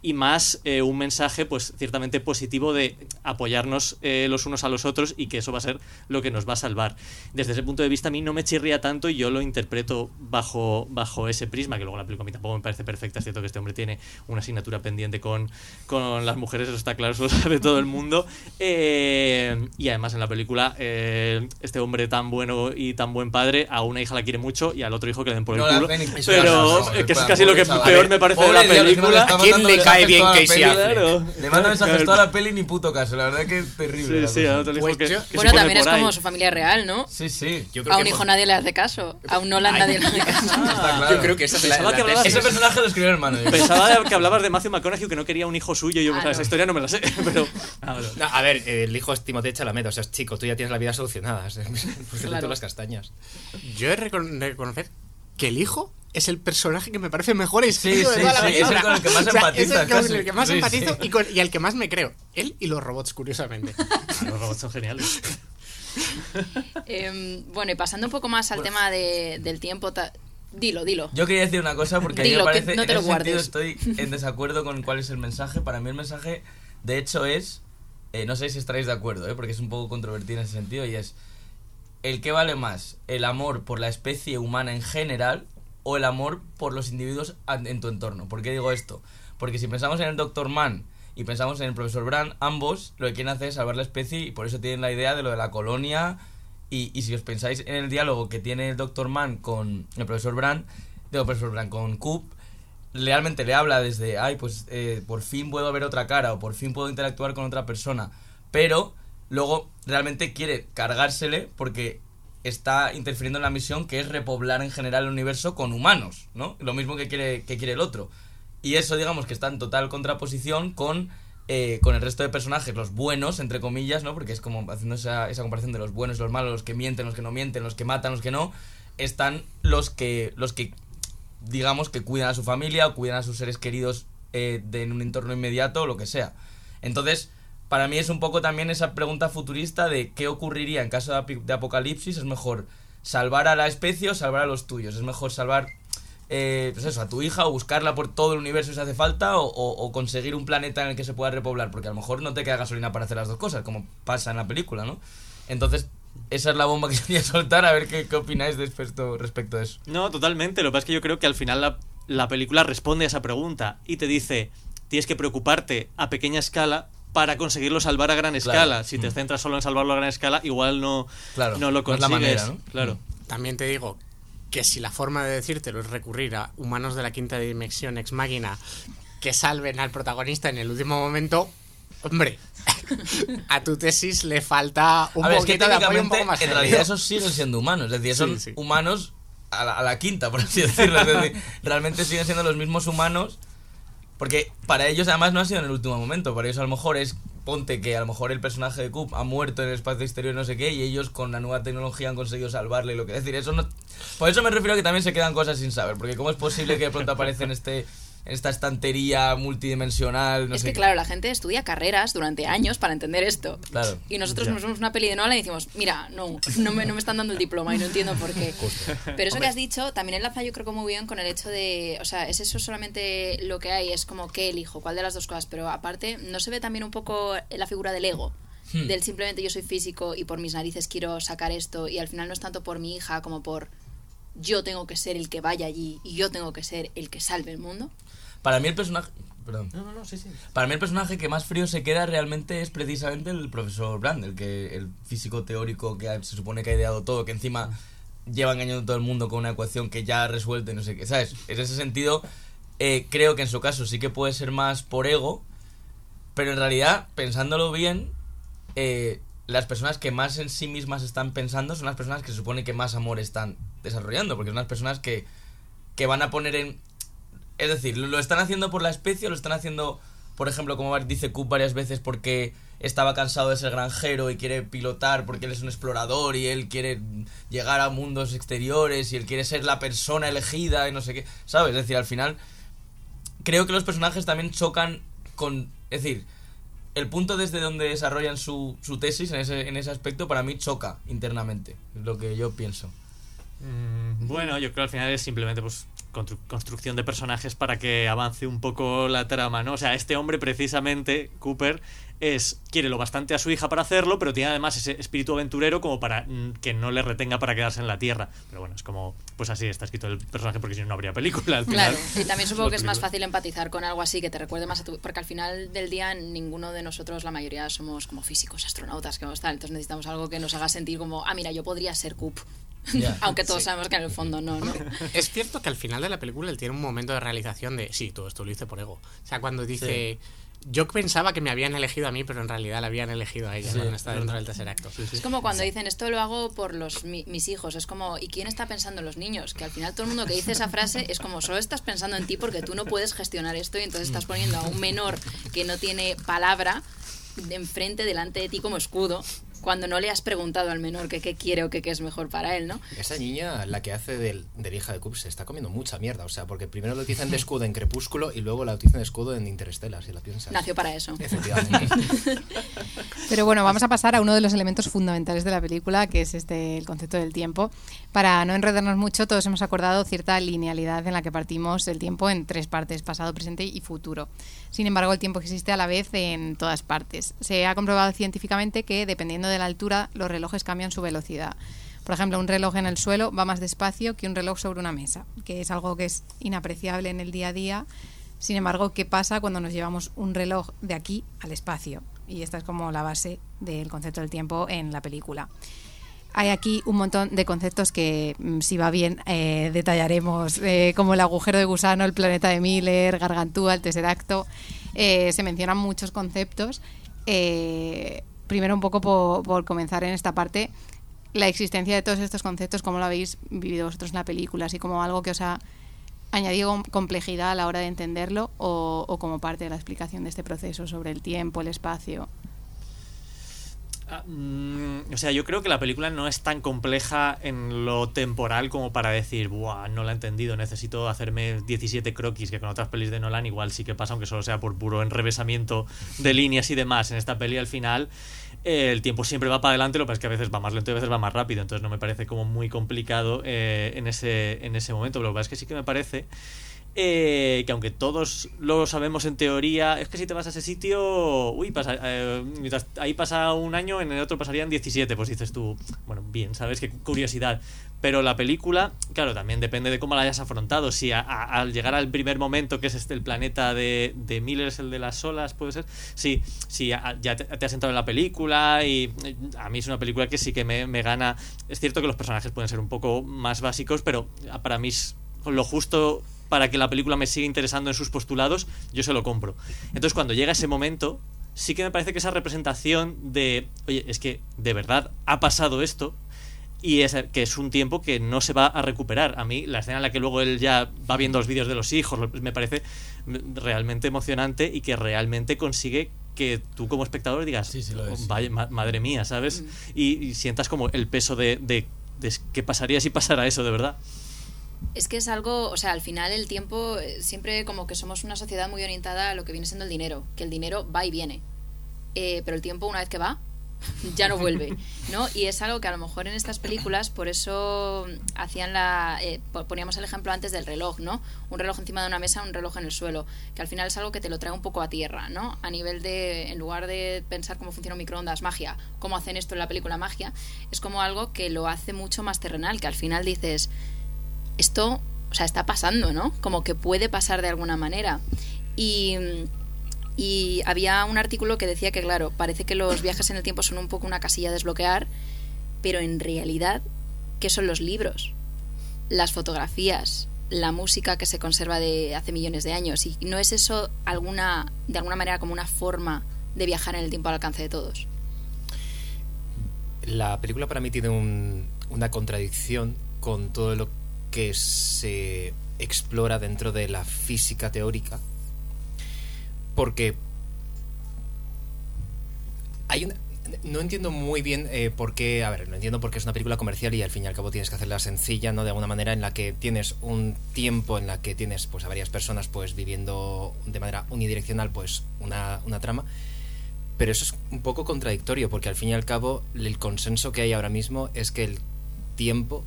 y más eh, un mensaje pues ciertamente positivo de apoyarnos eh, los unos a los otros y que eso va a ser lo que nos va a salvar. Desde ese punto de vista a mí no me chirría tanto y yo lo interpreto bajo, bajo ese prisma, que luego la película a mí tampoco me parece perfecta, es cierto que este hombre tiene una asignatura pendiente con, con las mujeres, eso está claro, eso lo sabe todo el mundo. Eh, y además en la película eh, este hombre tan bueno y tan buen padre a una hija la quiere mucho y al otro hijo que le den por el No culo. Pero que es casi lo que peor me parece Pobre de la película. ¿Quién le cae bien Casey? Affleck? Claro. Le manda mensajes toda la peli ni puto caso. La verdad que es terrible. Sí, sí, al otro hijo Pues que, yo- que se bueno, pone también es ahí. como su familia real, ¿no? Sí, sí. Yo creo A que un hijo por- nadie le hace caso, a un Nolan nadie le hace caso. Está claro. Yo creo que esa es la, Pensaba la que hablabas tesis. Ese personaje lo escribió el hermano. yo. Pensaba que hablabas de Matthew McConaughey que no quería un hijo suyo. Yo, Ah, esa historia no me la sé, pero. Ah, bueno. No, a ver, el hijo es Timothée Chalamet, o sea, es chico, tú ya tienes la vida solucionada. o sea, Claro. tú las castañas. Yo he de reconocer que el hijo es el personaje que me parece mejor Sí, escrito de sí, sí, es el con el que más O sea, empatizas, Es el con casi. el que más empatizo sí. Y, con- y al que más me creo. Él y los robots, curiosamente. Los robots son geniales. Em, bueno, y pasando un poco más al tema de- del tiempo, dilo, dilo. Yo quería decir una cosa porque a mí me que parece no te en lo ese estoy en desacuerdo con cuál es el mensaje. Para mí el mensaje, de hecho, es eh, no sé si estaréis de acuerdo, ¿eh? porque es un poco controvertido en ese sentido y es el que vale más, el amor por la especie humana en general o el amor por los individuos en tu entorno. ¿Por qué digo esto? Porque si pensamos en el Dr. Mann y pensamos en el profesor Brand, ambos lo que quieren hacer es salvar la especie y por eso tienen la idea de lo de la colonia. Y, y si os pensáis en el diálogo que tiene el Dr. Mann con el profesor Brand, digo, profesor Brand con Coop, realmente le habla desde, ay, pues eh, por fin puedo ver otra cara o por fin puedo interactuar con otra persona. Pero luego realmente quiere cargársele porque está interfiriendo en la misión que es repoblar en general el universo con humanos, ¿no? Lo mismo que quiere, que quiere el otro. Y eso, digamos, que está en total contraposición con, eh, con el resto de personajes, los buenos, entre comillas, ¿no? Porque es como haciendo esa, esa comparación de los buenos y los malos, los que mienten, los que no mienten, los que matan, los que no. Están los que, los que digamos, que cuidan a su familia o cuidan a sus seres queridos eh, de, en un entorno inmediato o lo que sea. Entonces, para mí es un poco también esa pregunta futurista de qué ocurriría en caso de, apocalipsis. Es mejor salvar a la especie o salvar a los tuyos. Es mejor salvar, eh, pues eso, a tu hija o buscarla por todo el universo si hace falta o, o- o conseguir un planeta en el que se pueda repoblar. Porque a lo mejor no te queda gasolina para hacer las dos cosas, como pasa en la película, ¿no? Entonces, esa es la bomba que quería soltar, a ver qué, qué opináis respecto, respecto a eso. No, totalmente. Lo que pasa es que yo creo que al final la, la película responde a esa pregunta y te dice, tienes que preocuparte a pequeña escala para conseguirlo salvar a gran Claro. escala. Si te Mm. centras solo en salvarlo a gran escala, igual no, Claro, no lo no es la consigues. manera, ¿no? Claro. También te digo que si la forma de decírtelo es recurrir a humanos de la quinta dimensión ex máquina que salven al protagonista en el último momento, hombre, a tu tesis le falta un a ver, es que poquito de apoyo un poco más en serio. realidad esos siguen siendo humanos, es decir, son Sí, sí. humanos a la, a la quinta, por así decirlo. Es decir, realmente siguen siendo los mismos humanos Porque para ellos además no ha sido en el último momento, para ellos a lo mejor es, ponte que a lo mejor el personaje de Coop ha muerto en el espacio exterior no sé qué, y ellos con la nueva tecnología han conseguido salvarle lo que decir, eso no... Por eso me refiero a que también se quedan cosas sin saber, porque cómo es posible que de pronto aparece en este esta estantería multidimensional. No es sé que, qué. claro, la gente estudia carreras durante años para entender esto. Claro. Y nosotros Ya. nos vemos una peli de Nolan y decimos, mira, no, no me, no me están dando el diploma y no entiendo por qué. Pero eso que has dicho también enlaza yo creo que muy bien con el hecho de, o sea, es eso solamente lo que hay, es como qué elijo, cuál de las dos cosas, pero aparte no se ve también un poco la figura del ego. Hmm. Del simplemente yo soy físico y por mis narices quiero sacar esto y al final no es tanto por mi hija como por yo tengo que ser el que vaya allí y yo tengo que ser el que salve el mundo. Para mí el personaje... Perdón. No, no, no, sí, sí. Para mí el personaje que más frío se queda realmente es precisamente el profesor Brand, el, que, el físico teórico que se supone que ha ideado todo, que encima lleva engañando a todo el mundo con una ecuación que ya ha resuelto y no sé qué, ¿sabes? En ese sentido, eh, creo que en su caso sí que puede ser más por ego, pero en realidad, pensándolo bien, eh, las personas que más en sí mismas están pensando son las personas que se supone que más amor están desarrollando, porque son las personas que, que van a poner en... Es decir, lo, están haciendo por la especie, o lo están haciendo, por ejemplo, como dice Coop varias veces, porque estaba cansado de ser granjero y quiere pilotar porque él es un explorador y él quiere llegar a mundos exteriores y él quiere ser la persona elegida y no sé qué, ¿sabes? Es decir, al final creo que los personajes también chocan con... Es decir, el punto desde donde desarrollan su, su tesis en ese, en ese aspecto para mí choca internamente, es lo que yo pienso. Mm, Bueno, yo creo que al final es simplemente pues constru- construcción de personajes para que avance un poco la trama, ¿no? O sea, este hombre precisamente, Cooper, es quiere lo bastante a su hija para hacerlo, pero tiene además ese espíritu aventurero como para mm, que no le retenga para quedarse en la Tierra. Pero bueno, es como, pues así está escrito el personaje porque si no, no habría película al final. Claro, y también supongo que es más fácil empatizar con algo así que te recuerde más a tu. Porque al final del día, ninguno de nosotros, la mayoría, somos como físicos, astronautas, que vamos tal. Entonces necesitamos algo que nos haga sentir como, ah, mira, yo podría ser Coop. Aunque todos sabemos que en el fondo no, ¿no? Es cierto que al final de la película él tiene un momento de realización de, sí, todo esto lo hice por ego. O sea, cuando dice, yo pensaba que me habían elegido a mí, pero en realidad la habían elegido a ella Sí, cuando está dentro del tercer acto. Es como cuando dicen, esto lo hago por los mi- mis hijos. Es como, ¿y quién está pensando en los niños? Que al final todo el mundo que dice esa frase es como, solo estás pensando en ti porque tú no puedes gestionar esto y entonces estás poniendo a un menor que no tiene palabra de enfrente, delante de ti como escudo, cuando no le has preguntado al menor que qué quiere o que qué es mejor para él, ¿no? Esa niña, la que hace del, de la hija de Coop, se está comiendo mucha mierda. O sea, porque primero lo utilizan de escudo en Crepúsculo y luego la utilizan de escudo en Interstellar, si la piensas. Nació para eso. Efectivamente. Pero bueno, vamos a pasar a uno de los elementos fundamentales de la película, que es este el concepto del tiempo. Para no enredarnos mucho, todos hemos acordado cierta linealidad en la que partimos el tiempo en tres partes, pasado, presente y futuro. Sin embargo, el tiempo existe a la vez en todas partes. Se ha comprobado científicamente que, dependiendo de la altura, los relojes cambian su velocidad. Por ejemplo, un reloj en el suelo va más despacio que un reloj sobre una mesa, que es algo que es inapreciable en el día a día. Sin embargo, ¿qué pasa cuando nos llevamos un reloj de aquí al espacio? Y esta es como la base del concepto del tiempo en la película. Hay aquí un montón de conceptos que, mm, si va bien, eh, detallaremos, eh, como el agujero de gusano, el planeta de Miller, Gargantúa, el Tesseracto. Eh, se mencionan muchos conceptos. Eh, primero, un poco por, comenzar en esta parte, la existencia de todos estos conceptos, cómo lo habéis vivido vosotros en la película, así como algo que os ha añadido com- complejidad a la hora de entenderlo o, o como parte de la explicación de este proceso sobre el tiempo, el espacio. Ah, mm, o sea, yo creo que la película no es tan compleja en lo temporal como para decir, Buah, no la he entendido, necesito hacerme 17 croquis, que con otras pelis de Nolan igual sí que pasa, aunque solo sea por puro enrevesamiento de líneas y demás. En esta peli al final eh, el tiempo siempre va para adelante, lo que pasa es que a veces va más lento y a veces va más rápido, entonces no me parece como muy complicado eh, en, ese, en ese momento. Lo que pasa es que sí que me parece eh, que aunque todos lo sabemos en teoría, es que si te vas a ese sitio, uy, pasa, eh, mientras ahí pasa un año, en el otro pasarían 17, pues dices tú, bueno, bien, ¿sabes? Qué curiosidad. Pero la película, claro, también depende de cómo la hayas afrontado. Si al llegar al primer momento, que es este el planeta de, de Miller, es el de las olas, puede ser. Sí, a- ya te, te has entrado en la película y eh, a mí es una película que sí que me, me gana. Es cierto que los personajes pueden ser un poco más básicos, pero para mí es lo justo para que la película me siga interesando en sus postulados, yo se lo compro. Entonces, cuando llega ese momento, sí que me parece que esa representación de, oye, es que de verdad ha pasado esto, y es que es un tiempo que no se va a recuperar. A mí la escena en la que luego él ya va viendo los vídeos de los hijos me parece realmente emocionante y que realmente consigue que tú como espectador digas, Sí, sí lo es. vaya, ma- madre mía, ¿sabes? Y, y sientas como el peso de, de, de qué pasaría si pasara eso de verdad. Es que es algo, o sea, al final el tiempo, eh, siempre como que somos una sociedad muy orientada a lo que viene siendo el dinero, que el dinero va y viene. Eh, pero el tiempo, una vez que va, ya no vuelve, ¿no? Y es algo que a lo mejor en estas películas, por eso hacían la... eh, po- poníamos el ejemplo antes del reloj, ¿no? Un reloj encima de una mesa, un reloj en el suelo, que al final es algo que te lo trae un poco a tierra, ¿no? A nivel de, en lugar de pensar cómo funciona un microondas, magia, cómo hacen esto en la película magia, es como algo que lo hace mucho más terrenal, que al final dices, esto, o sea, está pasando, ¿no? Como que puede pasar de alguna manera. Y, y había un artículo que decía que, claro, parece que los viajes en el tiempo son un poco una casilla a desbloquear, pero en realidad, ¿qué son los libros? Las fotografías, la música que se conserva de hace millones de años. ¿Y no es eso alguna, de alguna manera como una forma de viajar en el tiempo al alcance de todos? La película para mí tiene un- una contradicción con todo lo que se explora dentro de la física teórica. Porque hay una, no entiendo muy bien eh, por qué, a ver, no entiendo por qué es una película comercial y al fin y al cabo tienes que hacerla sencilla, ¿no? De alguna manera en la que tienes un tiempo en la que tienes pues a varias personas pues viviendo de manera unidireccional pues una, una trama. Pero eso es un poco contradictorio porque al fin y al cabo el consenso que hay ahora mismo es que el tiempo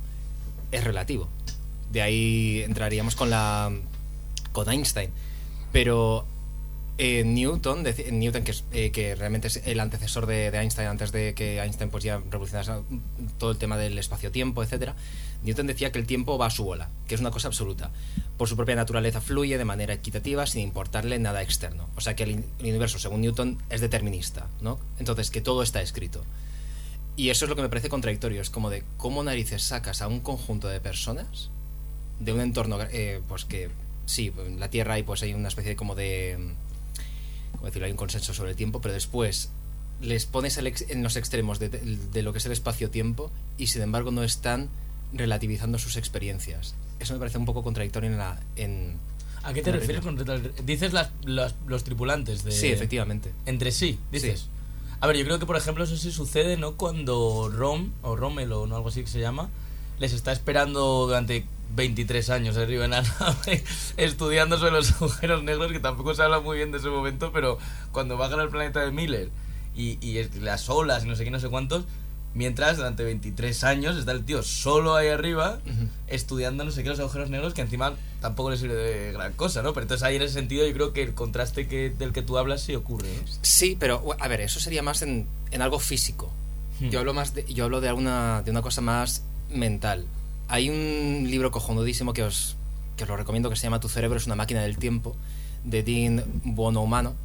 es relativo. De ahí entraríamos con la con Einstein. Pero eh, Newton, deci- Newton que, eh, que realmente es el antecesor de, de Einstein antes de que Einstein pues ya revolucionara todo el tema del espacio-tiempo, etcétera. Newton decía que el tiempo va a su bola, que es una cosa absoluta. Por su propia naturaleza fluye de manera equitativa sin importarle nada externo. O sea que el, el universo, según Newton, es determinista, ¿no? Entonces que todo está escrito. Y eso es lo que me parece contradictorio. Es como de cómo narices sacas a un conjunto de personas de un entorno, eh, pues que sí, en la Tierra hay pues hay una especie de como de, ¿cómo decirlo? Hay un consenso sobre el tiempo, pero después les pones en los extremos de, de- de lo que es el espacio-tiempo y sin embargo no están relativizando sus experiencias. Eso me parece un poco contradictorio en la... En, ¿A qué te refieres con Dices las, las- los tripulantes de... Sí, efectivamente. Entre sí, dices. A ver, yo creo que por ejemplo eso sí sucede, ¿no? Cuando Rom, o Rommel o no algo así que se llama, les está esperando durante 23 años arriba en la nave, estudiando sobre los agujeros negros, que tampoco se habla muy bien de ese momento, pero cuando bajan al planeta de Miller y, las olas y no sé qué, no sé cuántos, mientras durante 23 años está el tío solo ahí arriba, estudiando no sé qué los agujeros negros, que encima tampoco le sirve de gran cosa, ¿no? Pero entonces ahí en ese sentido yo creo que el contraste que, del que tú hablas sí ocurre, ¿no? Sí, pero a ver, eso sería más en, en algo físico. Hmm. Yo hablo más de, yo hablo de alguna de una cosa más mental. Hay un libro cojonudísimo que os que lo recomiendo que se llama Tu cerebro es una máquina del tiempo de Dean Bonomano.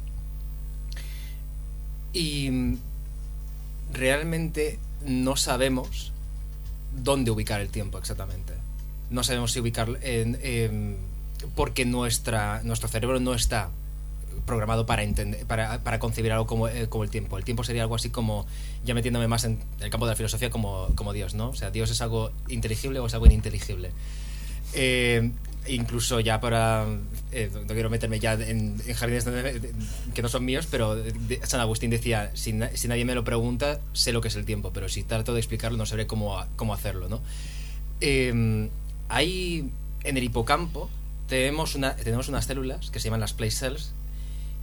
Y mm, realmente no sabemos dónde ubicar el tiempo exactamente. No sabemos si ubicarlo porque nuestra nuestro cerebro no está programado para entender para, para concebir algo como, eh, como el tiempo. El tiempo sería algo así como, ya metiéndome más en el campo de la filosofía, como, como Dios, ¿no? O sea, Dios es algo inteligible o es algo ininteligible. Eh, incluso ya para... eh, no quiero meterme ya en, jardines que no son míos, pero San Agustín decía, si, si nadie me lo pregunta, sé lo que es el tiempo, pero si trato de explicarlo no sabré cómo, cómo hacerlo, ¿no? Eh, hay en el hipocampo tenemos, una, tenemos unas células que se llaman las place cells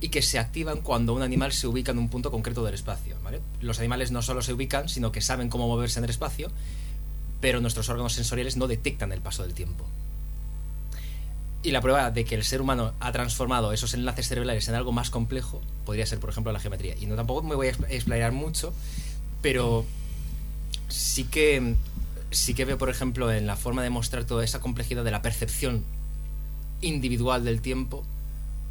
y que se activan cuando un animal se ubica en un punto concreto del espacio. Los animales no solo se ubican, sino que saben cómo moverse en el espacio, pero nuestros órganos sensoriales no detectan el paso del tiempo. Y la prueba de que el ser humano ha transformado esos enlaces cerebrales en algo más complejo podría ser, por ejemplo, la geometría. Y no tampoco me voy a expl- explayar mucho, pero sí que sí que veo, por ejemplo, en la forma de mostrar toda esa complejidad de la percepción individual del tiempo,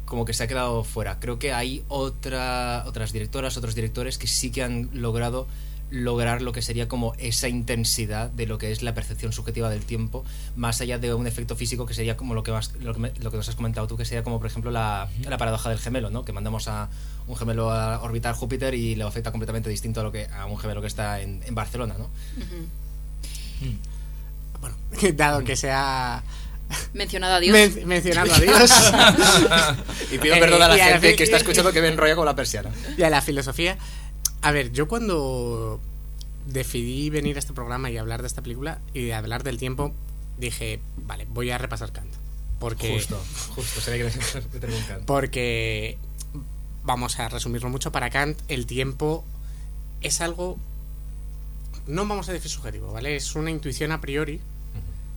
como que se ha quedado fuera. Creo que hay otra, otras directoras, otros directores que sí que han logrado lograr lo que sería como esa intensidad de lo que es la percepción subjetiva del tiempo, más allá de un efecto físico que sería como lo que, vas- lo que, me- lo que nos has comentado tú, que sería como por ejemplo la, la paradoja del gemelo, ¿no? que mandamos a un gemelo a orbitar Júpiter y le afecta completamente distinto a, lo que, a un gemelo que está en, en Barcelona. ¿no? Ujú. Bueno, dado que se ha Mencionado a Dios. men- mencionado a Dios Y pido Eh, perdón a la y a la gente que está escuchando que me enrolla con la persiana. y a la filosofía. A ver, yo cuando decidí venir a este programa y hablar de esta película y de hablar del tiempo, dije, vale, voy a repasar Kant. Porque, Justo, justo, se ve que tengo un canto. porque, vamos a resumirlo mucho, para Kant el tiempo es algo, no vamos a decir subjetivo, ¿vale? Es una intuición a priori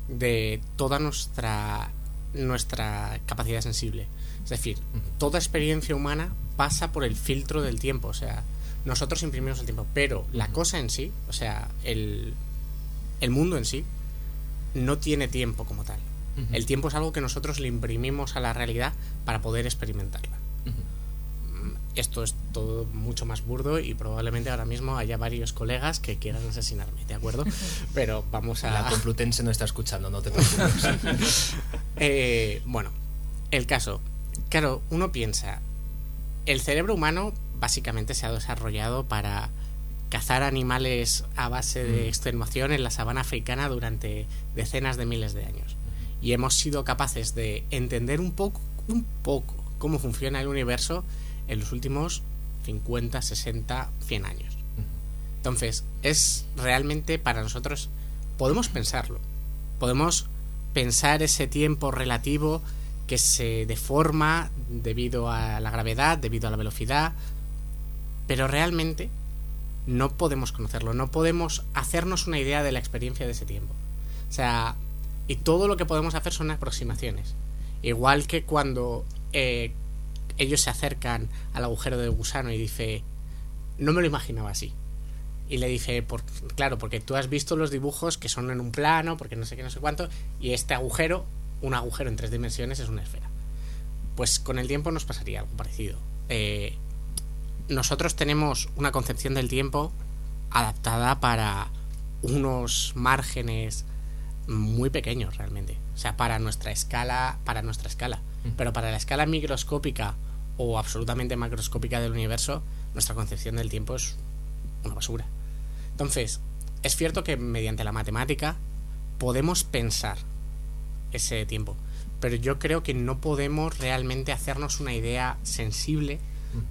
de toda nuestra, nuestra capacidad sensible. Es decir, toda experiencia humana pasa por el filtro del tiempo. O sea, nosotros imprimimos el tiempo, pero la cosa en sí, o sea, el, el mundo en sí, no tiene tiempo como tal. El tiempo es algo que nosotros le imprimimos a la realidad para poder experimentarla. Mm, Esto es todo mucho más burdo y probablemente ahora mismo haya varios colegas que quieran asesinarme, ¿de acuerdo? Pero vamos a... La Complutense no está escuchando, no te preocupes. Eh, bueno, el caso. Claro, uno piensa, el cerebro humano básicamente se ha desarrollado para cazar animales a base de extenuación en la sabana africana durante decenas de miles de años. Y hemos sido capaces de entender un poco, un poco, cómo funciona el universo en los últimos 50, 60, 100 años. Entonces, es realmente para nosotros, podemos pensarlo, podemos pensar ese tiempo relativo que se deforma debido a la gravedad, debido a la velocidad, pero realmente no podemos conocerlo, no podemos hacernos una idea de la experiencia de ese tiempo. O sea, y todo lo que podemos hacer son aproximaciones. Igual que cuando eh, ellos se acercan al agujero de gusano y dice, no me lo imaginaba así. Y le dice, por, claro, porque tú has visto los dibujos que son en un plano, porque no sé qué, no sé cuánto, y este agujero, un agujero en tres dimensiones, es una esfera. Pues con el tiempo nos pasaría algo parecido. Eh, nosotros tenemos una concepción del tiempo adaptada para unos márgenes muy pequeños realmente. O sea, para nuestra escala, para nuestra escala. Pero para la escala microscópica o absolutamente macroscópica del universo, nuestra concepción del tiempo es una basura. Entonces, es cierto que mediante la matemática podemos pensar ese tiempo, pero yo creo que no podemos realmente hacernos una idea sensible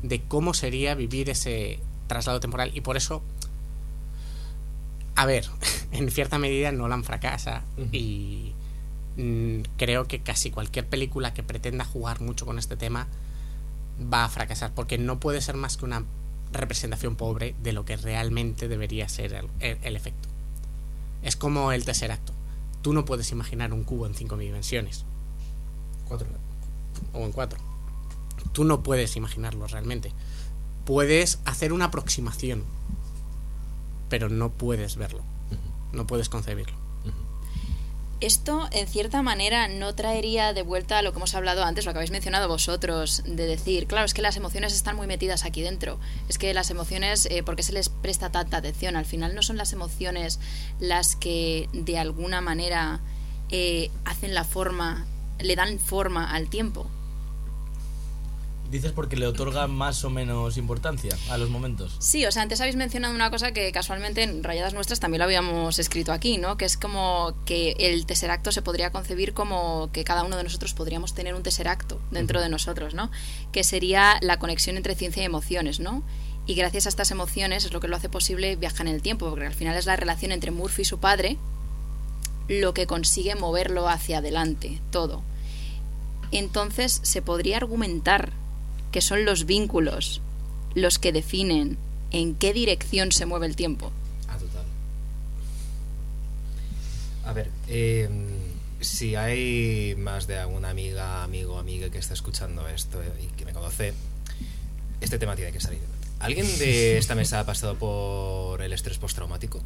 de cómo sería vivir ese traslado temporal y por eso a ver, en cierta medida Nolan fracasa y mm, creo que casi cualquier película que pretenda jugar mucho con este tema va a fracasar porque no puede ser más que una representación pobre de lo que realmente debería ser el, el- el efecto. Es como el tercer acto. Tú no puedes imaginar un cubo en cinco dimensiones Cuatro. o en cuatro. Tú no puedes imaginarlo realmente. Puedes hacer una aproximación, pero no puedes verlo. No puedes concebirlo. Esto, en cierta manera, no traería de vuelta lo que hemos hablado antes, lo que habéis mencionado vosotros, de decir, claro, es que las emociones están muy metidas aquí dentro. Es que las emociones, eh, ¿por qué se les presta tanta atención? Al final no son las emociones las que, de alguna manera, eh, hacen la forma, le dan forma al tiempo. Dices porque le otorga más o menos importancia a los momentos. Sí, o sea, antes habéis mencionado una cosa que casualmente en Rayadas Nuestras también lo habíamos escrito aquí, ¿no? Que es como que el tesseracto se podría concebir como que cada uno de nosotros podríamos tener un tesseracto dentro de nosotros, ¿no? Que sería la conexión entre ciencia y emociones, ¿no? Y gracias a estas emociones es lo que lo hace posible viajar en el tiempo, porque al final es la relación entre Murphy y su padre lo que consigue moverlo hacia adelante, todo. Entonces se podría argumentar que son los vínculos los que definen en qué dirección se mueve el tiempo. Ah, total. A ver, eh, si hay más de alguna amiga, amigo, amiga que está escuchando esto y que me conoce, este tema tiene que salir. ¿Alguien de esta mesa ha pasado por el estrés postraumático?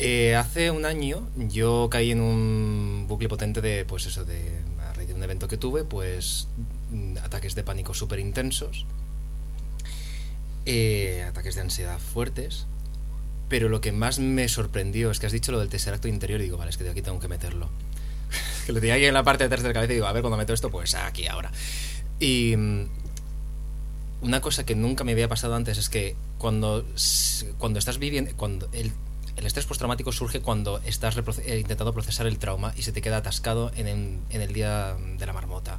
Eh, hace un año yo caí en un bucle potente de, pues eso, de un evento que tuve, pues mm, ataques de pánico súper intensos, eh, ataques de ansiedad fuertes, pero lo que más me sorprendió es que has dicho lo del tesseracto interior y digo, vale, es que de aquí tengo que meterlo. que lo tenía aquí en la parte de atrás de la cabeza y digo, a ver, cuando meto esto, pues aquí ahora. Y mm, una cosa que nunca me había pasado antes es que cuando, cuando estás viviendo, cuando el, el estrés postraumático surge cuando estás eh, intentando procesar el trauma y se te queda atascado en el, día de la marmota.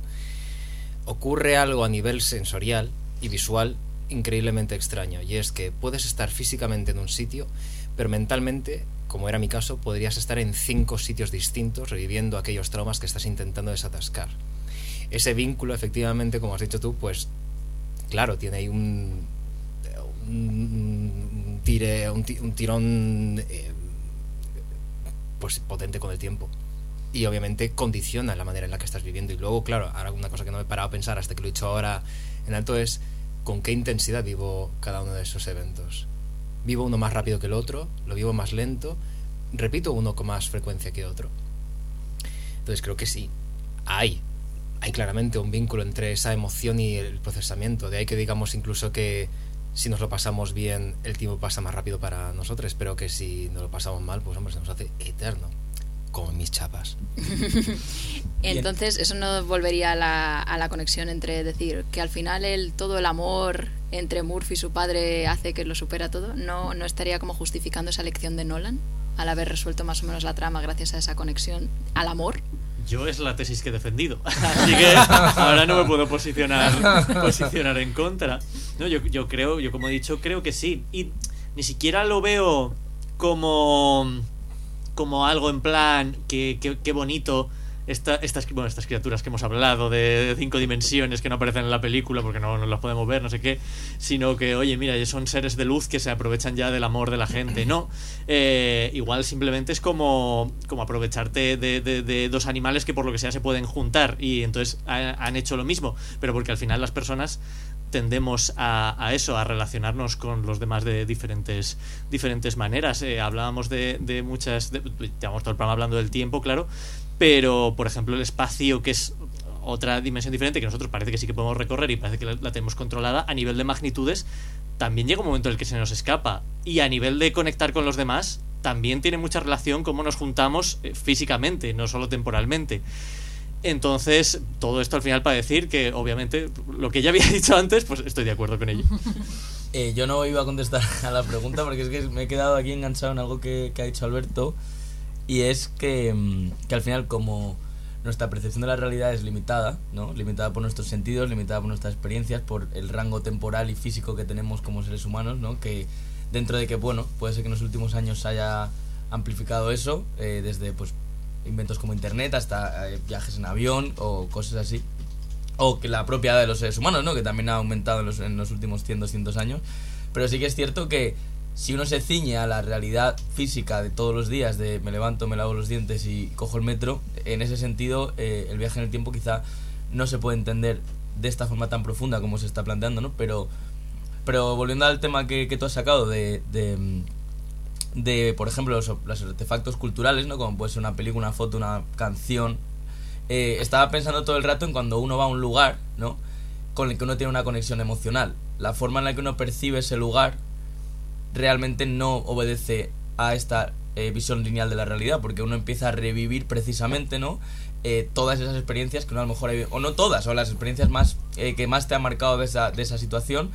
Ocurre algo a nivel sensorial y visual increíblemente extraño, y es que puedes estar físicamente en un sitio, pero mentalmente, como era mi caso, podrías estar en cinco sitios distintos reviviendo aquellos traumas que estás intentando desatascar. Ese vínculo, efectivamente, como has dicho tú, pues claro, tiene ahí un, un, ti- un tirón eh, pues potente con el tiempo. Y obviamente condiciona la manera en la que estás viviendo. Y luego, claro, ahora una cosa que no me he parado a pensar hasta que lo he dicho ahora en alto es con qué intensidad vivo cada uno de esos eventos. Vivo uno más rápido que el otro, lo vivo más lento, repito uno con más frecuencia que otro. Entonces creo que sí, hay, hay claramente un vínculo entre esa emoción y el procesamiento. De ahí que digamos incluso que si nos lo pasamos bien, el tiempo pasa más rápido para nosotros, pero que si nos lo pasamos mal, pues hombre, se nos hace eterno. Como mis chapas. Entonces, eso no volvería a la, a la conexión entre decir que al final el, todo el amor entre Murphy y su padre hace que lo supera todo. ¿No, ¿No estaría como justificando esa lección de Nolan al haber resuelto más o menos la trama gracias a esa conexión al amor? Yo es la tesis que he defendido. Así que ahora no me puedo posicionar, posicionar en contra. No, yo, yo creo, yo como he dicho, creo que sí. Y ni siquiera lo veo como, como algo en plan, que, que- qué bonito. Esta, estas, estas criaturas que hemos hablado de cinco dimensiones que no aparecen en la película porque no, no las podemos ver, no sé qué, sino que, oye, mira, son seres de luz que se aprovechan ya del amor de la gente. No, Eh, igual simplemente es como, como aprovecharte de, dos animales que por lo que sea se pueden juntar y entonces ha- han hecho lo mismo, pero porque al final las personas tendemos a, eso, a relacionarnos con los demás de diferentes, diferentes maneras. Eh, hablábamos de, de muchas, de- llevamos todo el programa hablando del tiempo, claro, pero por ejemplo el espacio que es otra dimensión diferente que nosotros parece que sí que podemos recorrer y parece que la, la tenemos controlada a nivel de magnitudes también llega un momento en el que se nos escapa. Y a nivel de conectar con los demás también tiene mucha relación cómo nos juntamos eh, físicamente no solo temporalmente. Entonces todo esto al final para decir que obviamente lo que ya había dicho antes pues estoy de acuerdo con ello. Eh, yo no iba a contestar a la pregunta porque es que me he quedado aquí enganchado en algo que, que ha dicho Alberto y es que, mm, que al final como nuestra percepción de la realidad es limitada, ¿no? Limitada por nuestros sentidos, limitada por nuestras experiencias, por el rango temporal y físico que tenemos como seres humanos, ¿no? Que dentro de que, bueno, puede ser que en los últimos años se haya amplificado eso, eh, desde pues inventos como internet hasta eh, viajes en avión o cosas así o que la propia edad de los seres humanos, ¿no? Que también ha aumentado en los, en los últimos 100, 200 años. Pero sí que es cierto que si uno se ciñe a la realidad física de todos los días, de me levanto, me lavo los dientes y cojo el metro, en ese sentido eh, el viaje en el tiempo quizá no se puede entender de esta forma tan profunda como se está planteando, ¿no? Pero, pero volviendo al tema que, que tú has sacado de, de, de, por ejemplo, los, los artefactos culturales, ¿no? Como puede ser una película, una foto, una canción, eh, estaba pensando todo el rato en cuando uno va a un lugar, ¿no? Con el que uno tiene una conexión emocional. La forma en la que uno percibe ese lugar realmente no obedece a esta eh, visión lineal de la realidad, porque uno empieza a revivir precisamente, ¿no? Eh, todas esas experiencias que uno a lo mejor, ha vivido- o no todas, o las experiencias más eh, que más te han marcado de esa, de esa situación,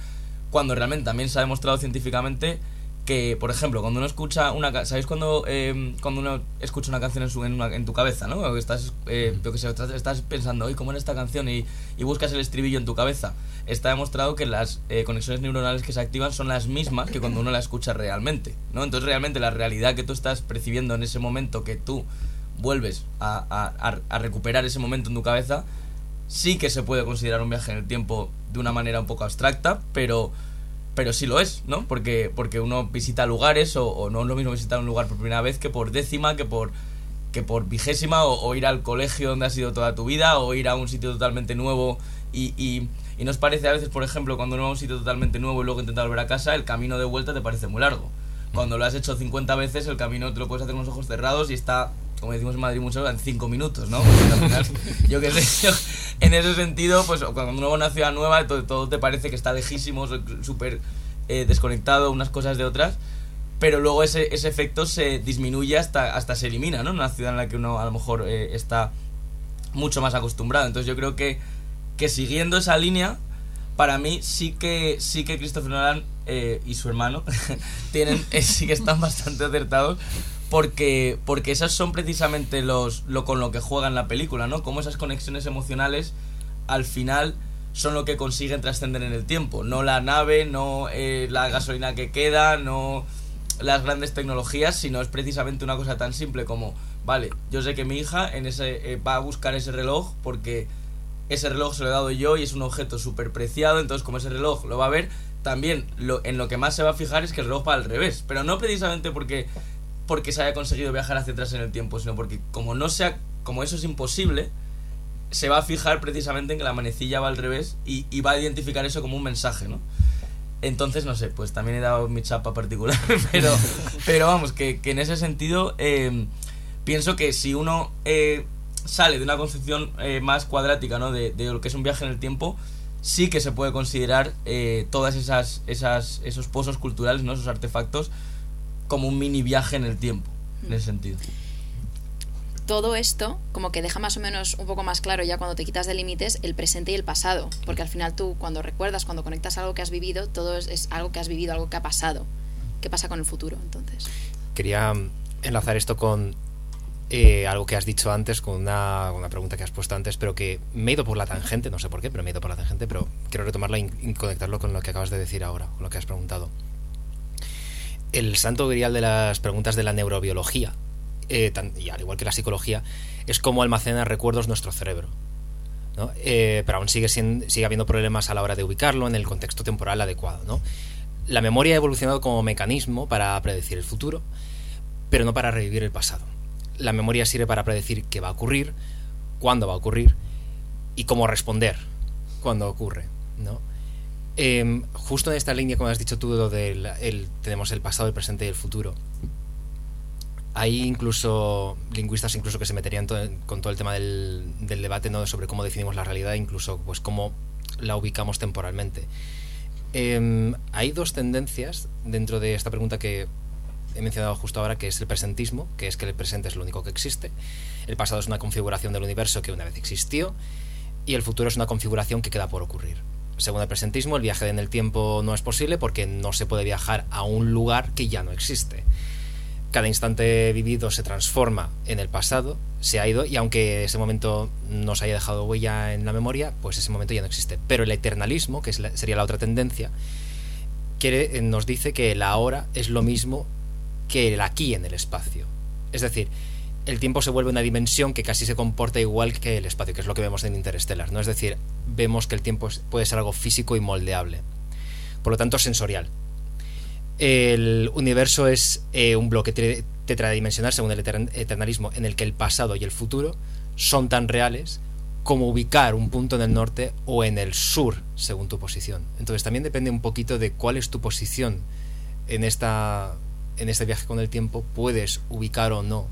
cuando realmente también se ha demostrado científicamente que, por ejemplo, cuando uno escucha una... ¿Sabéis cuando, eh, cuando uno escucha una canción en, su, en, una- en tu cabeza, ¿no? O que estás, eh, yo que sé, estás, pensando, hoy ¿cómo era esta canción? Y, y buscas el estribillo en tu cabeza. Está demostrado que las eh, conexiones neuronales que se activan son las mismas que cuando uno la escucha realmente, ¿no? Entonces realmente la realidad que tú estás percibiendo en ese momento que tú vuelves a, a- a- a recuperar ese momento en tu cabeza, sí que se puede considerar un viaje en el tiempo de una manera un poco abstracta, pero pero sí lo es, ¿no? Porque, porque uno visita lugares o, o no es lo mismo visitar un lugar por primera vez que por décima, que por que por vigésima o, ir al colegio donde has ido toda tu vida o ir a un sitio totalmente nuevo y, y, y nos parece a veces, por ejemplo, cuando uno va a un sitio totalmente nuevo y luego intenta volver a casa, el camino de vuelta te parece muy largo. Cuando lo has hecho 50 veces, el camino te lo puedes hacer con los ojos cerrados y está, como decimos en Madrid mucho, en 5 minutos, ¿no? Al final, yo qué sé, yo, en ese sentido, pues cuando uno va a una ciudad nueva, todo, todo te parece que está lejísimo, súper eh, desconectado unas cosas de otras, pero luego ese, ese efecto se disminuye hasta, hasta se elimina, ¿no? En una ciudad en la que uno a lo mejor eh, está mucho más acostumbrado. Entonces yo creo que, que siguiendo esa línea, para mí sí que, sí que Christopher Nolan eh, y su hermano tienen eh, sí que están bastante acertados porque porque esas son precisamente los lo con lo que juegan la película no como esas conexiones emocionales al final son lo que consiguen trascender en el tiempo. No la nave no eh, la gasolina que queda no las grandes tecnologías sino es precisamente una cosa tan simple como vale yo sé que mi hija en ese eh, va a buscar ese reloj porque ese reloj se lo he dado yo y es un objeto súper preciado, entonces como ese reloj lo va a ver, también lo, en lo que más se va a fijar es que el reloj va al revés, pero no precisamente porque, porque se haya conseguido viajar hacia atrás en el tiempo, sino porque como no sea, como eso es imposible, se va a fijar precisamente en que la manecilla va al revés y, y va a identificar eso como un mensaje, ¿no? Entonces, no sé, pues también he dado mi chapa particular, pero, pero vamos, que, que en ese sentido eh, pienso que si uno eh, sale de una concepción eh, más cuadrática, ¿no? De, de lo que es un viaje en el tiempo, sí que se puede considerar eh, todas esas, esas esos pozos culturales, ¿no? Esos artefactos como un mini viaje en el tiempo, en ese sentido. todo esto como que deja más o menos un poco más claro ya cuando te quitas de límites el presente y el pasado, porque al final tú cuando recuerdas, cuando conectas algo que has vivido, todo es, es algo que has vivido, algo que ha pasado. ¿Qué pasa con el futuro entonces? Quería mm, enlazar esto con eh, algo que has dicho antes, con una, una pregunta que has puesto antes, pero que me he ido por la tangente, no sé por qué, pero me he ido por la tangente, pero quiero retomarla y, y conectarlo con lo que acabas de decir ahora, con lo que has preguntado. El santo grial de las preguntas de la neurobiología, eh, tan- y al igual que la psicología, es cómo almacena recuerdos nuestro cerebro. ¿no? Eh, pero aún sigue, sien- sigue habiendo problemas a la hora de ubicarlo en el contexto temporal adecuado. ¿no? La memoria ha evolucionado como mecanismo para predecir el futuro, pero no para revivir el pasado. La memoria sirve para predecir qué va a ocurrir, cuándo va a ocurrir y cómo responder cuando ocurre. ¿no? Em, justo en esta línea, como has dicho tú, del el- tenemos el pasado, el presente y el futuro. Hay incluso lingüistas incluso que se meterían con todo el tema del, del debate sobre cómo definimos la realidad, incluso pues cómo la ubicamos temporalmente. Em, hay dos tendencias dentro de esta pregunta que he mencionado justo ahora, que es el presentismo, que es que el presente es lo único que existe. El pasado es una configuración del universo que una vez existió y el futuro es una configuración que queda por ocurrir. Según el presentismo, el viaje en el tiempo no es posible porque no se puede viajar a un lugar que ya no existe. Cada instante vivido se transforma en el pasado, se ha ido y aunque ese momento nos haya dejado huella en la memoria, pues ese momento ya no existe. Pero el eternalismo, que sería la otra tendencia, quiere, eh, nos dice que el ahora es lo mismo que el aquí en el espacio. Es decir, el tiempo se vuelve una dimensión que casi se comporta igual que el espacio, que es lo que vemos en Interstellar, ¿no? Es decir, vemos que el tiempo puede ser algo físico y moldeable. Por lo tanto, sensorial. El universo es eh, un bloque tetradimensional, según el etern- eternalismo, en el que el pasado y el futuro son tan reales como ubicar un punto en el norte o en el sur, según tu posición. Entonces también depende un poquito de cuál es tu posición en esta en este viaje con el tiempo, puedes ubicar o no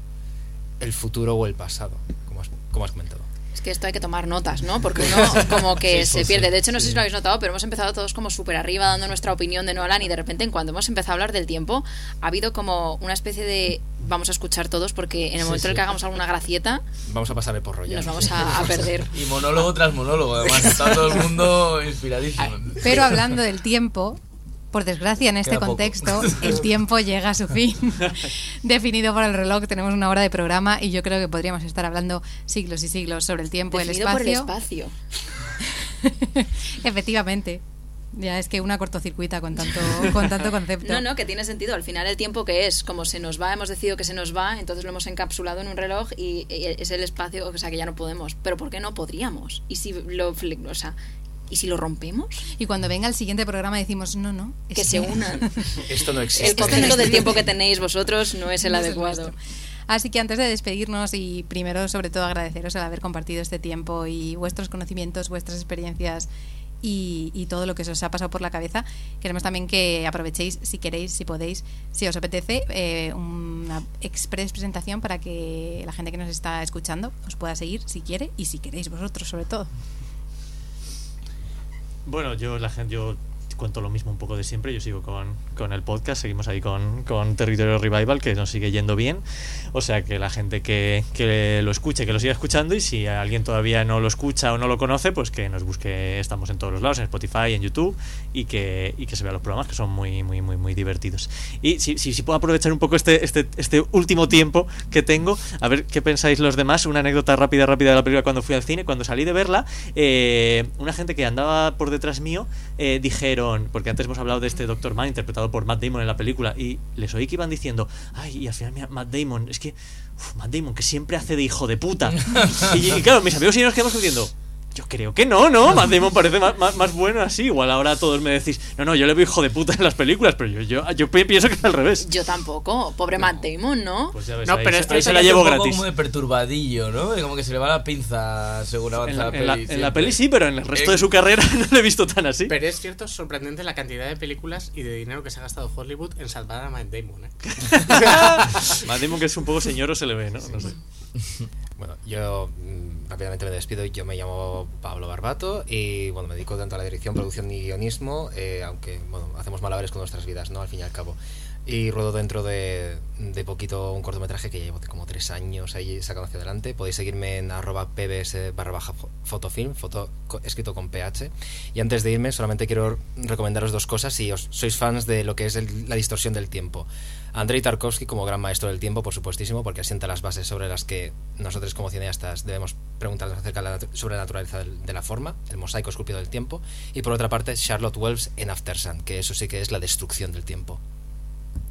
el futuro o el pasado, como has, como has comentado. Es que esto hay que tomar notas, ¿no? Porque uno como que Sí, se pierde. sí, De hecho, no sé si lo habéis notado, pero hemos empezado todos como súper arriba dando nuestra opinión de Nolan y de repente en cuando hemos empezado a hablar del tiempo ha habido como una especie de vamos a escuchar todos porque en el Sí, momento en el que hagamos alguna gracieta Vamos a pasar el porro ya. nos vamos a, a perder. Y monólogo tras monólogo, además está todo el mundo inspiradísimo. Pero hablando del tiempo, por desgracia en este Queda poco. contexto, el tiempo llega a su fin. Definido por el reloj, tenemos una hora de programa y yo creo que podríamos estar hablando siglos y siglos sobre el tiempo, el Definido por el espacio. espacio. Efectivamente. Ya es que una cortocircuita con tanto, con tanto concepto. No, no, que tiene sentido. Al final el tiempo que es, como se nos va, hemos decidido que se nos va, entonces lo hemos encapsulado en un reloj y, y es el espacio, o sea, que ya no podemos. Pero ¿por qué no podríamos? ¿Y si lo, o sea, ¿y si lo rompemos? Y cuando venga el siguiente programa decimos, no, no. es Que se unan. Esto no El existe. concepto del tiempo que tenéis vosotros no es el No es el adecuado. Así que antes de despedirnos y primero sobre todo agradeceros el haber compartido este tiempo y vuestros conocimientos, vuestras experiencias y, y todo lo que se os ha pasado por la cabeza, queremos también que aprovechéis si queréis, si podéis, si os apetece, eh, una express presentación para que la gente que nos está escuchando os pueda seguir si quiere y si queréis vosotros sobre todo. Bueno, yo, la gente, yo cuento lo mismo un poco de siempre. Yo sigo con, con el podcast, seguimos ahí con, con Territorio Revival, que nos sigue yendo bien. O sea que la gente que, que lo escuche, que lo siga escuchando, y si alguien todavía no lo escucha o no lo conoce, pues que nos busque. Estamos en todos los lados, en Spotify, en YouTube, y que, y que se vea los programas, que son muy, muy, muy, muy divertidos. Y si, si, si puedo aprovechar un poco este, este, este último tiempo que tengo, a ver qué pensáis los demás. Una anécdota rápida, rápida de la película cuando fui al cine, cuando salí de verla, eh, una gente que andaba por detrás mío eh, dijeron, porque antes hemos hablado de este Doctor Man interpretado por Matt Damon en la película, y les oí que iban diciendo, ay, y al final mira, Matt Damon, es que, uf, Matt Damon, que siempre hace de hijo de puta. y, y claro, mis amigos y yo nos quedamos diciendo, yo creo que no, ¿no? Matt Damon parece más, más, más bueno así. Igual ahora todos me decís, no, no, yo le veo hijo de puta en las películas, pero yo, yo, yo pi- pienso que es al revés. Yo tampoco. Pobre Matt Damon, ¿no? Pues ya ves, No, ahí, pero se- esto ahí se la Es llevo un poco gratis. como de perturbadillo, ¿no? Como que se le va la pinza según avanza En la, la, en peli. la- en la siempre. peli sí, pero en el resto Eh, de su carrera no lo he visto tan así. Pero es cierto, es sorprendente la cantidad de películas y de dinero que se ha gastado Hollywood en salvar a Matt Damon. ¿eh? Matt Damon que es un poco señor o se le ve, ¿no? No sé. Bueno, yo mm, rápidamente me despido. Yo me llamo Pablo Barbato y bueno, me dedico tanto a la dirección, producción y guionismo, eh, aunque bueno, hacemos malabares con nuestras vidas, ¿no? Al fin y al cabo. Y ruedo dentro de, de poquito un cortometraje que llevo como tres años ahí sacando hacia adelante. Podéis seguirme en arroba pbs barra baja fo- fotofilm, foto, escrito con ph. Y antes de irme, solamente quiero recomendaros dos cosas si os sois fans de lo que es la distorsión del tiempo. Andrei Tarkovsky como gran maestro del tiempo, por supuestísimo, porque asienta las bases sobre las que nosotros como cineastas debemos preguntarnos acerca de la, sobre la naturaleza del- de la forma, el mosaico esculpido del tiempo, y por otra parte Charlotte Wells en After Sun, que eso sí que es la destrucción del tiempo.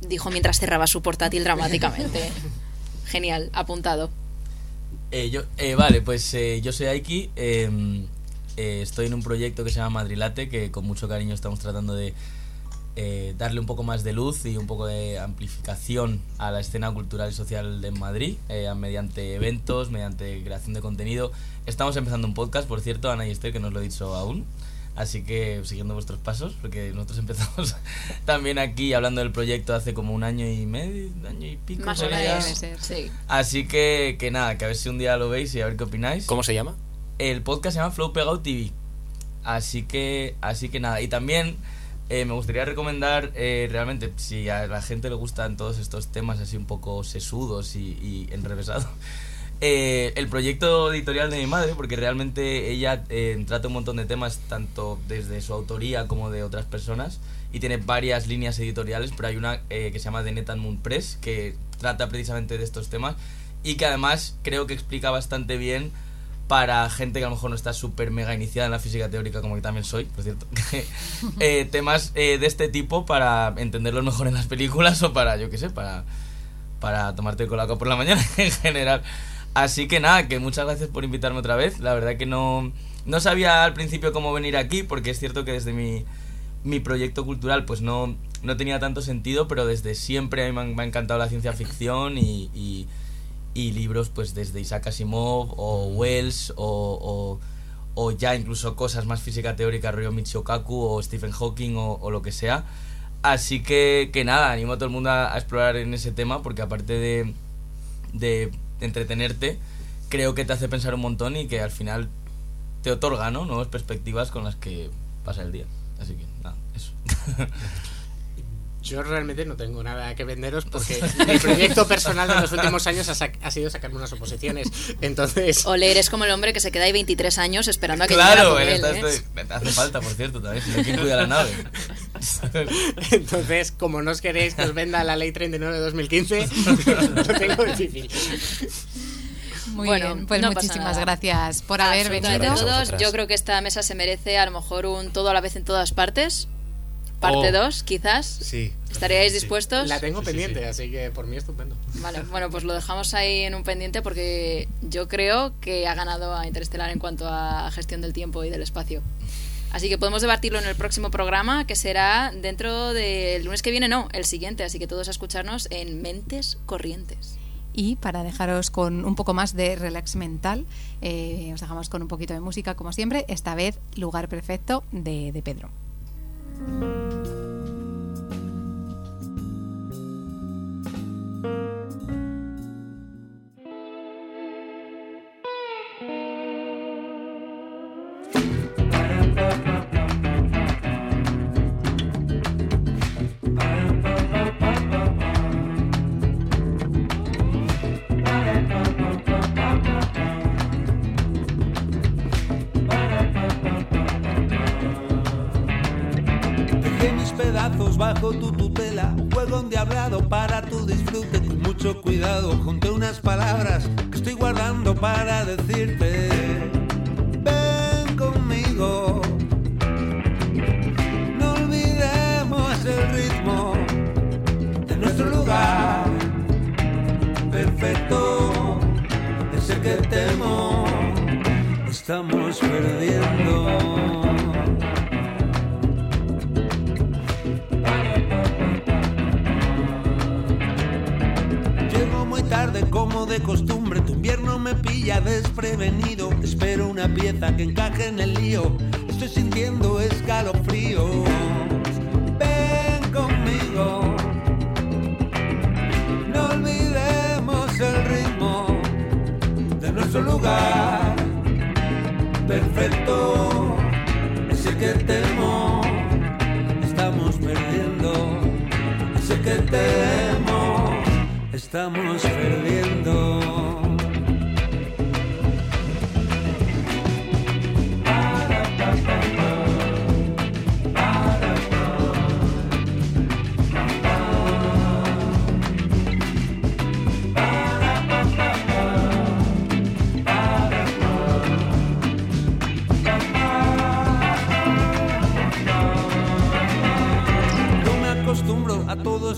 Dijo mientras cerraba su portátil dramáticamente. Genial, apuntado. Eh, yo, eh, vale, pues eh, yo soy Aiki. eh, eh, estoy en un proyecto que se llama Madrilate, que con mucho cariño estamos tratando de eh, darle un poco más de luz y un poco de amplificación a la escena cultural y social de Madrid, eh, mediante eventos, mediante creación de contenido. Estamos empezando un podcast, por cierto, Ana y Esther, que no os lo he dicho aún. Así que siguiendo vuestros pasos, porque nosotros empezamos también aquí hablando del proyecto hace como un año y medio, un año y pico. Más o menos. debe ser. Sí. Así que, que nada, que a ver si un día lo veis y a ver qué opináis. ¿Cómo se llama? El podcast se llama Flow Pegado TV. Así que, así que nada. Y también eh, me gustaría recomendar, eh, realmente, si a la gente le gustan todos estos temas así un poco sesudos y, enrevesados, eh, el proyecto editorial de mi madre, porque realmente ella trata un montón de temas, tanto desde su autoría como de otras personas, y tiene varias líneas editoriales, pero hay una que se llama The Net and Moon Press, que trata precisamente de estos temas, y que además creo que explica bastante bien para gente que a lo mejor no está súper mega iniciada en la física teórica, como que también soy, por cierto, eh, temas eh, de este tipo para entenderlos mejor en las películas o para, yo qué sé, para, para tomarte el colaco por la mañana en general. Así que nada, que muchas gracias por invitarme otra vez. La verdad que no, no sabía al principio cómo venir aquí, porque es cierto que desde mi, mi proyecto cultural pues no, no tenía tanto sentido, pero desde siempre a mí me, ha encantado la ciencia ficción y, y, y libros pues desde Isaac Asimov o Wells o, o, ya incluso cosas más física teórica, rollo Michio Kaku o Stephen Hawking o, lo que sea. Así que, que nada, animo a todo el mundo a, a explorar en ese tema porque aparte de, de entretenerte, creo que te hace pensar un montón y que al final te otorga ¿no? nuevas perspectivas con las que pasa el día. Así que nada, eso. Yo realmente no tengo nada que venderos porque mi proyecto personal de los últimos años ha, sac- ha sido sacarme unas oposiciones. Entonces, Ole, eres como el hombre que se queda ahí 23 años esperando a que llegue la claro, por él, está- ¿eh? estoy- hace falta, por cierto, también. Si no, ¿quién cuida la nave? entonces, como no os queréis que os venda la ley 39 de 2015, lo tengo difícil. Muy Bueno, bien, pues no muchísimas gracias por haber venido. A todos. Yo creo que esta mesa se merece a lo mejor un todo a la vez en todas partes. Parte Oh. 2, quizás. Sí. ¿Estaríais Sí. dispuestos? La tengo Sí, pendiente, sí. así que por mí estupendo. Vale, bueno, pues lo dejamos ahí en un pendiente porque yo creo que ha ganado a Interestelar en cuanto a gestión del tiempo y del espacio. Así que podemos debatirlo en el próximo programa, que será dentro del lunes que viene, no, el siguiente. Así que todos a escucharnos en Mentes Corrientes. Y para dejaros con un poco más de relax mental, eh, os dejamos con un poquito de música, como siempre, esta vez Lugar Perfecto de, de Pedro. Bye. Bajo tu tutela, un juego endiablado para tu disfrute. Con mucho cuidado, junté unas palabras que estoy guardando para decirte. Ven conmigo. No olvidemos el ritmo de nuestro lugar perfecto. Ese que temo, estamos perdiendo. Como de costumbre, tu invierno me pilla desprevenido. Espero una pieza que encaje en el lío, estoy sintiendo escalofríos. Ven conmigo, no olvidemos el ritmo de nuestro lugar perfecto. Ese que temo, estamos perdiendo. Ese que temo, estamos perdiendo.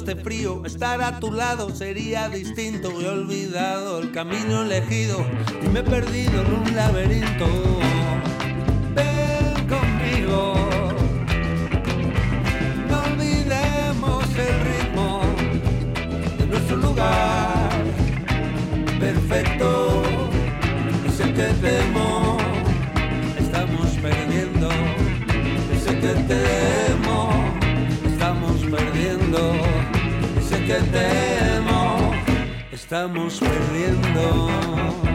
Este frío. Estar a tu lado sería distinto. He olvidado el camino elegido y me he perdido en un laberinto. Ven conmigo. No olvidemos el ritmo de nuestro lugar perfecto. Es el que temo. Estamos perdiendo. Es el que temo. Que temo. Estamos perdiendo.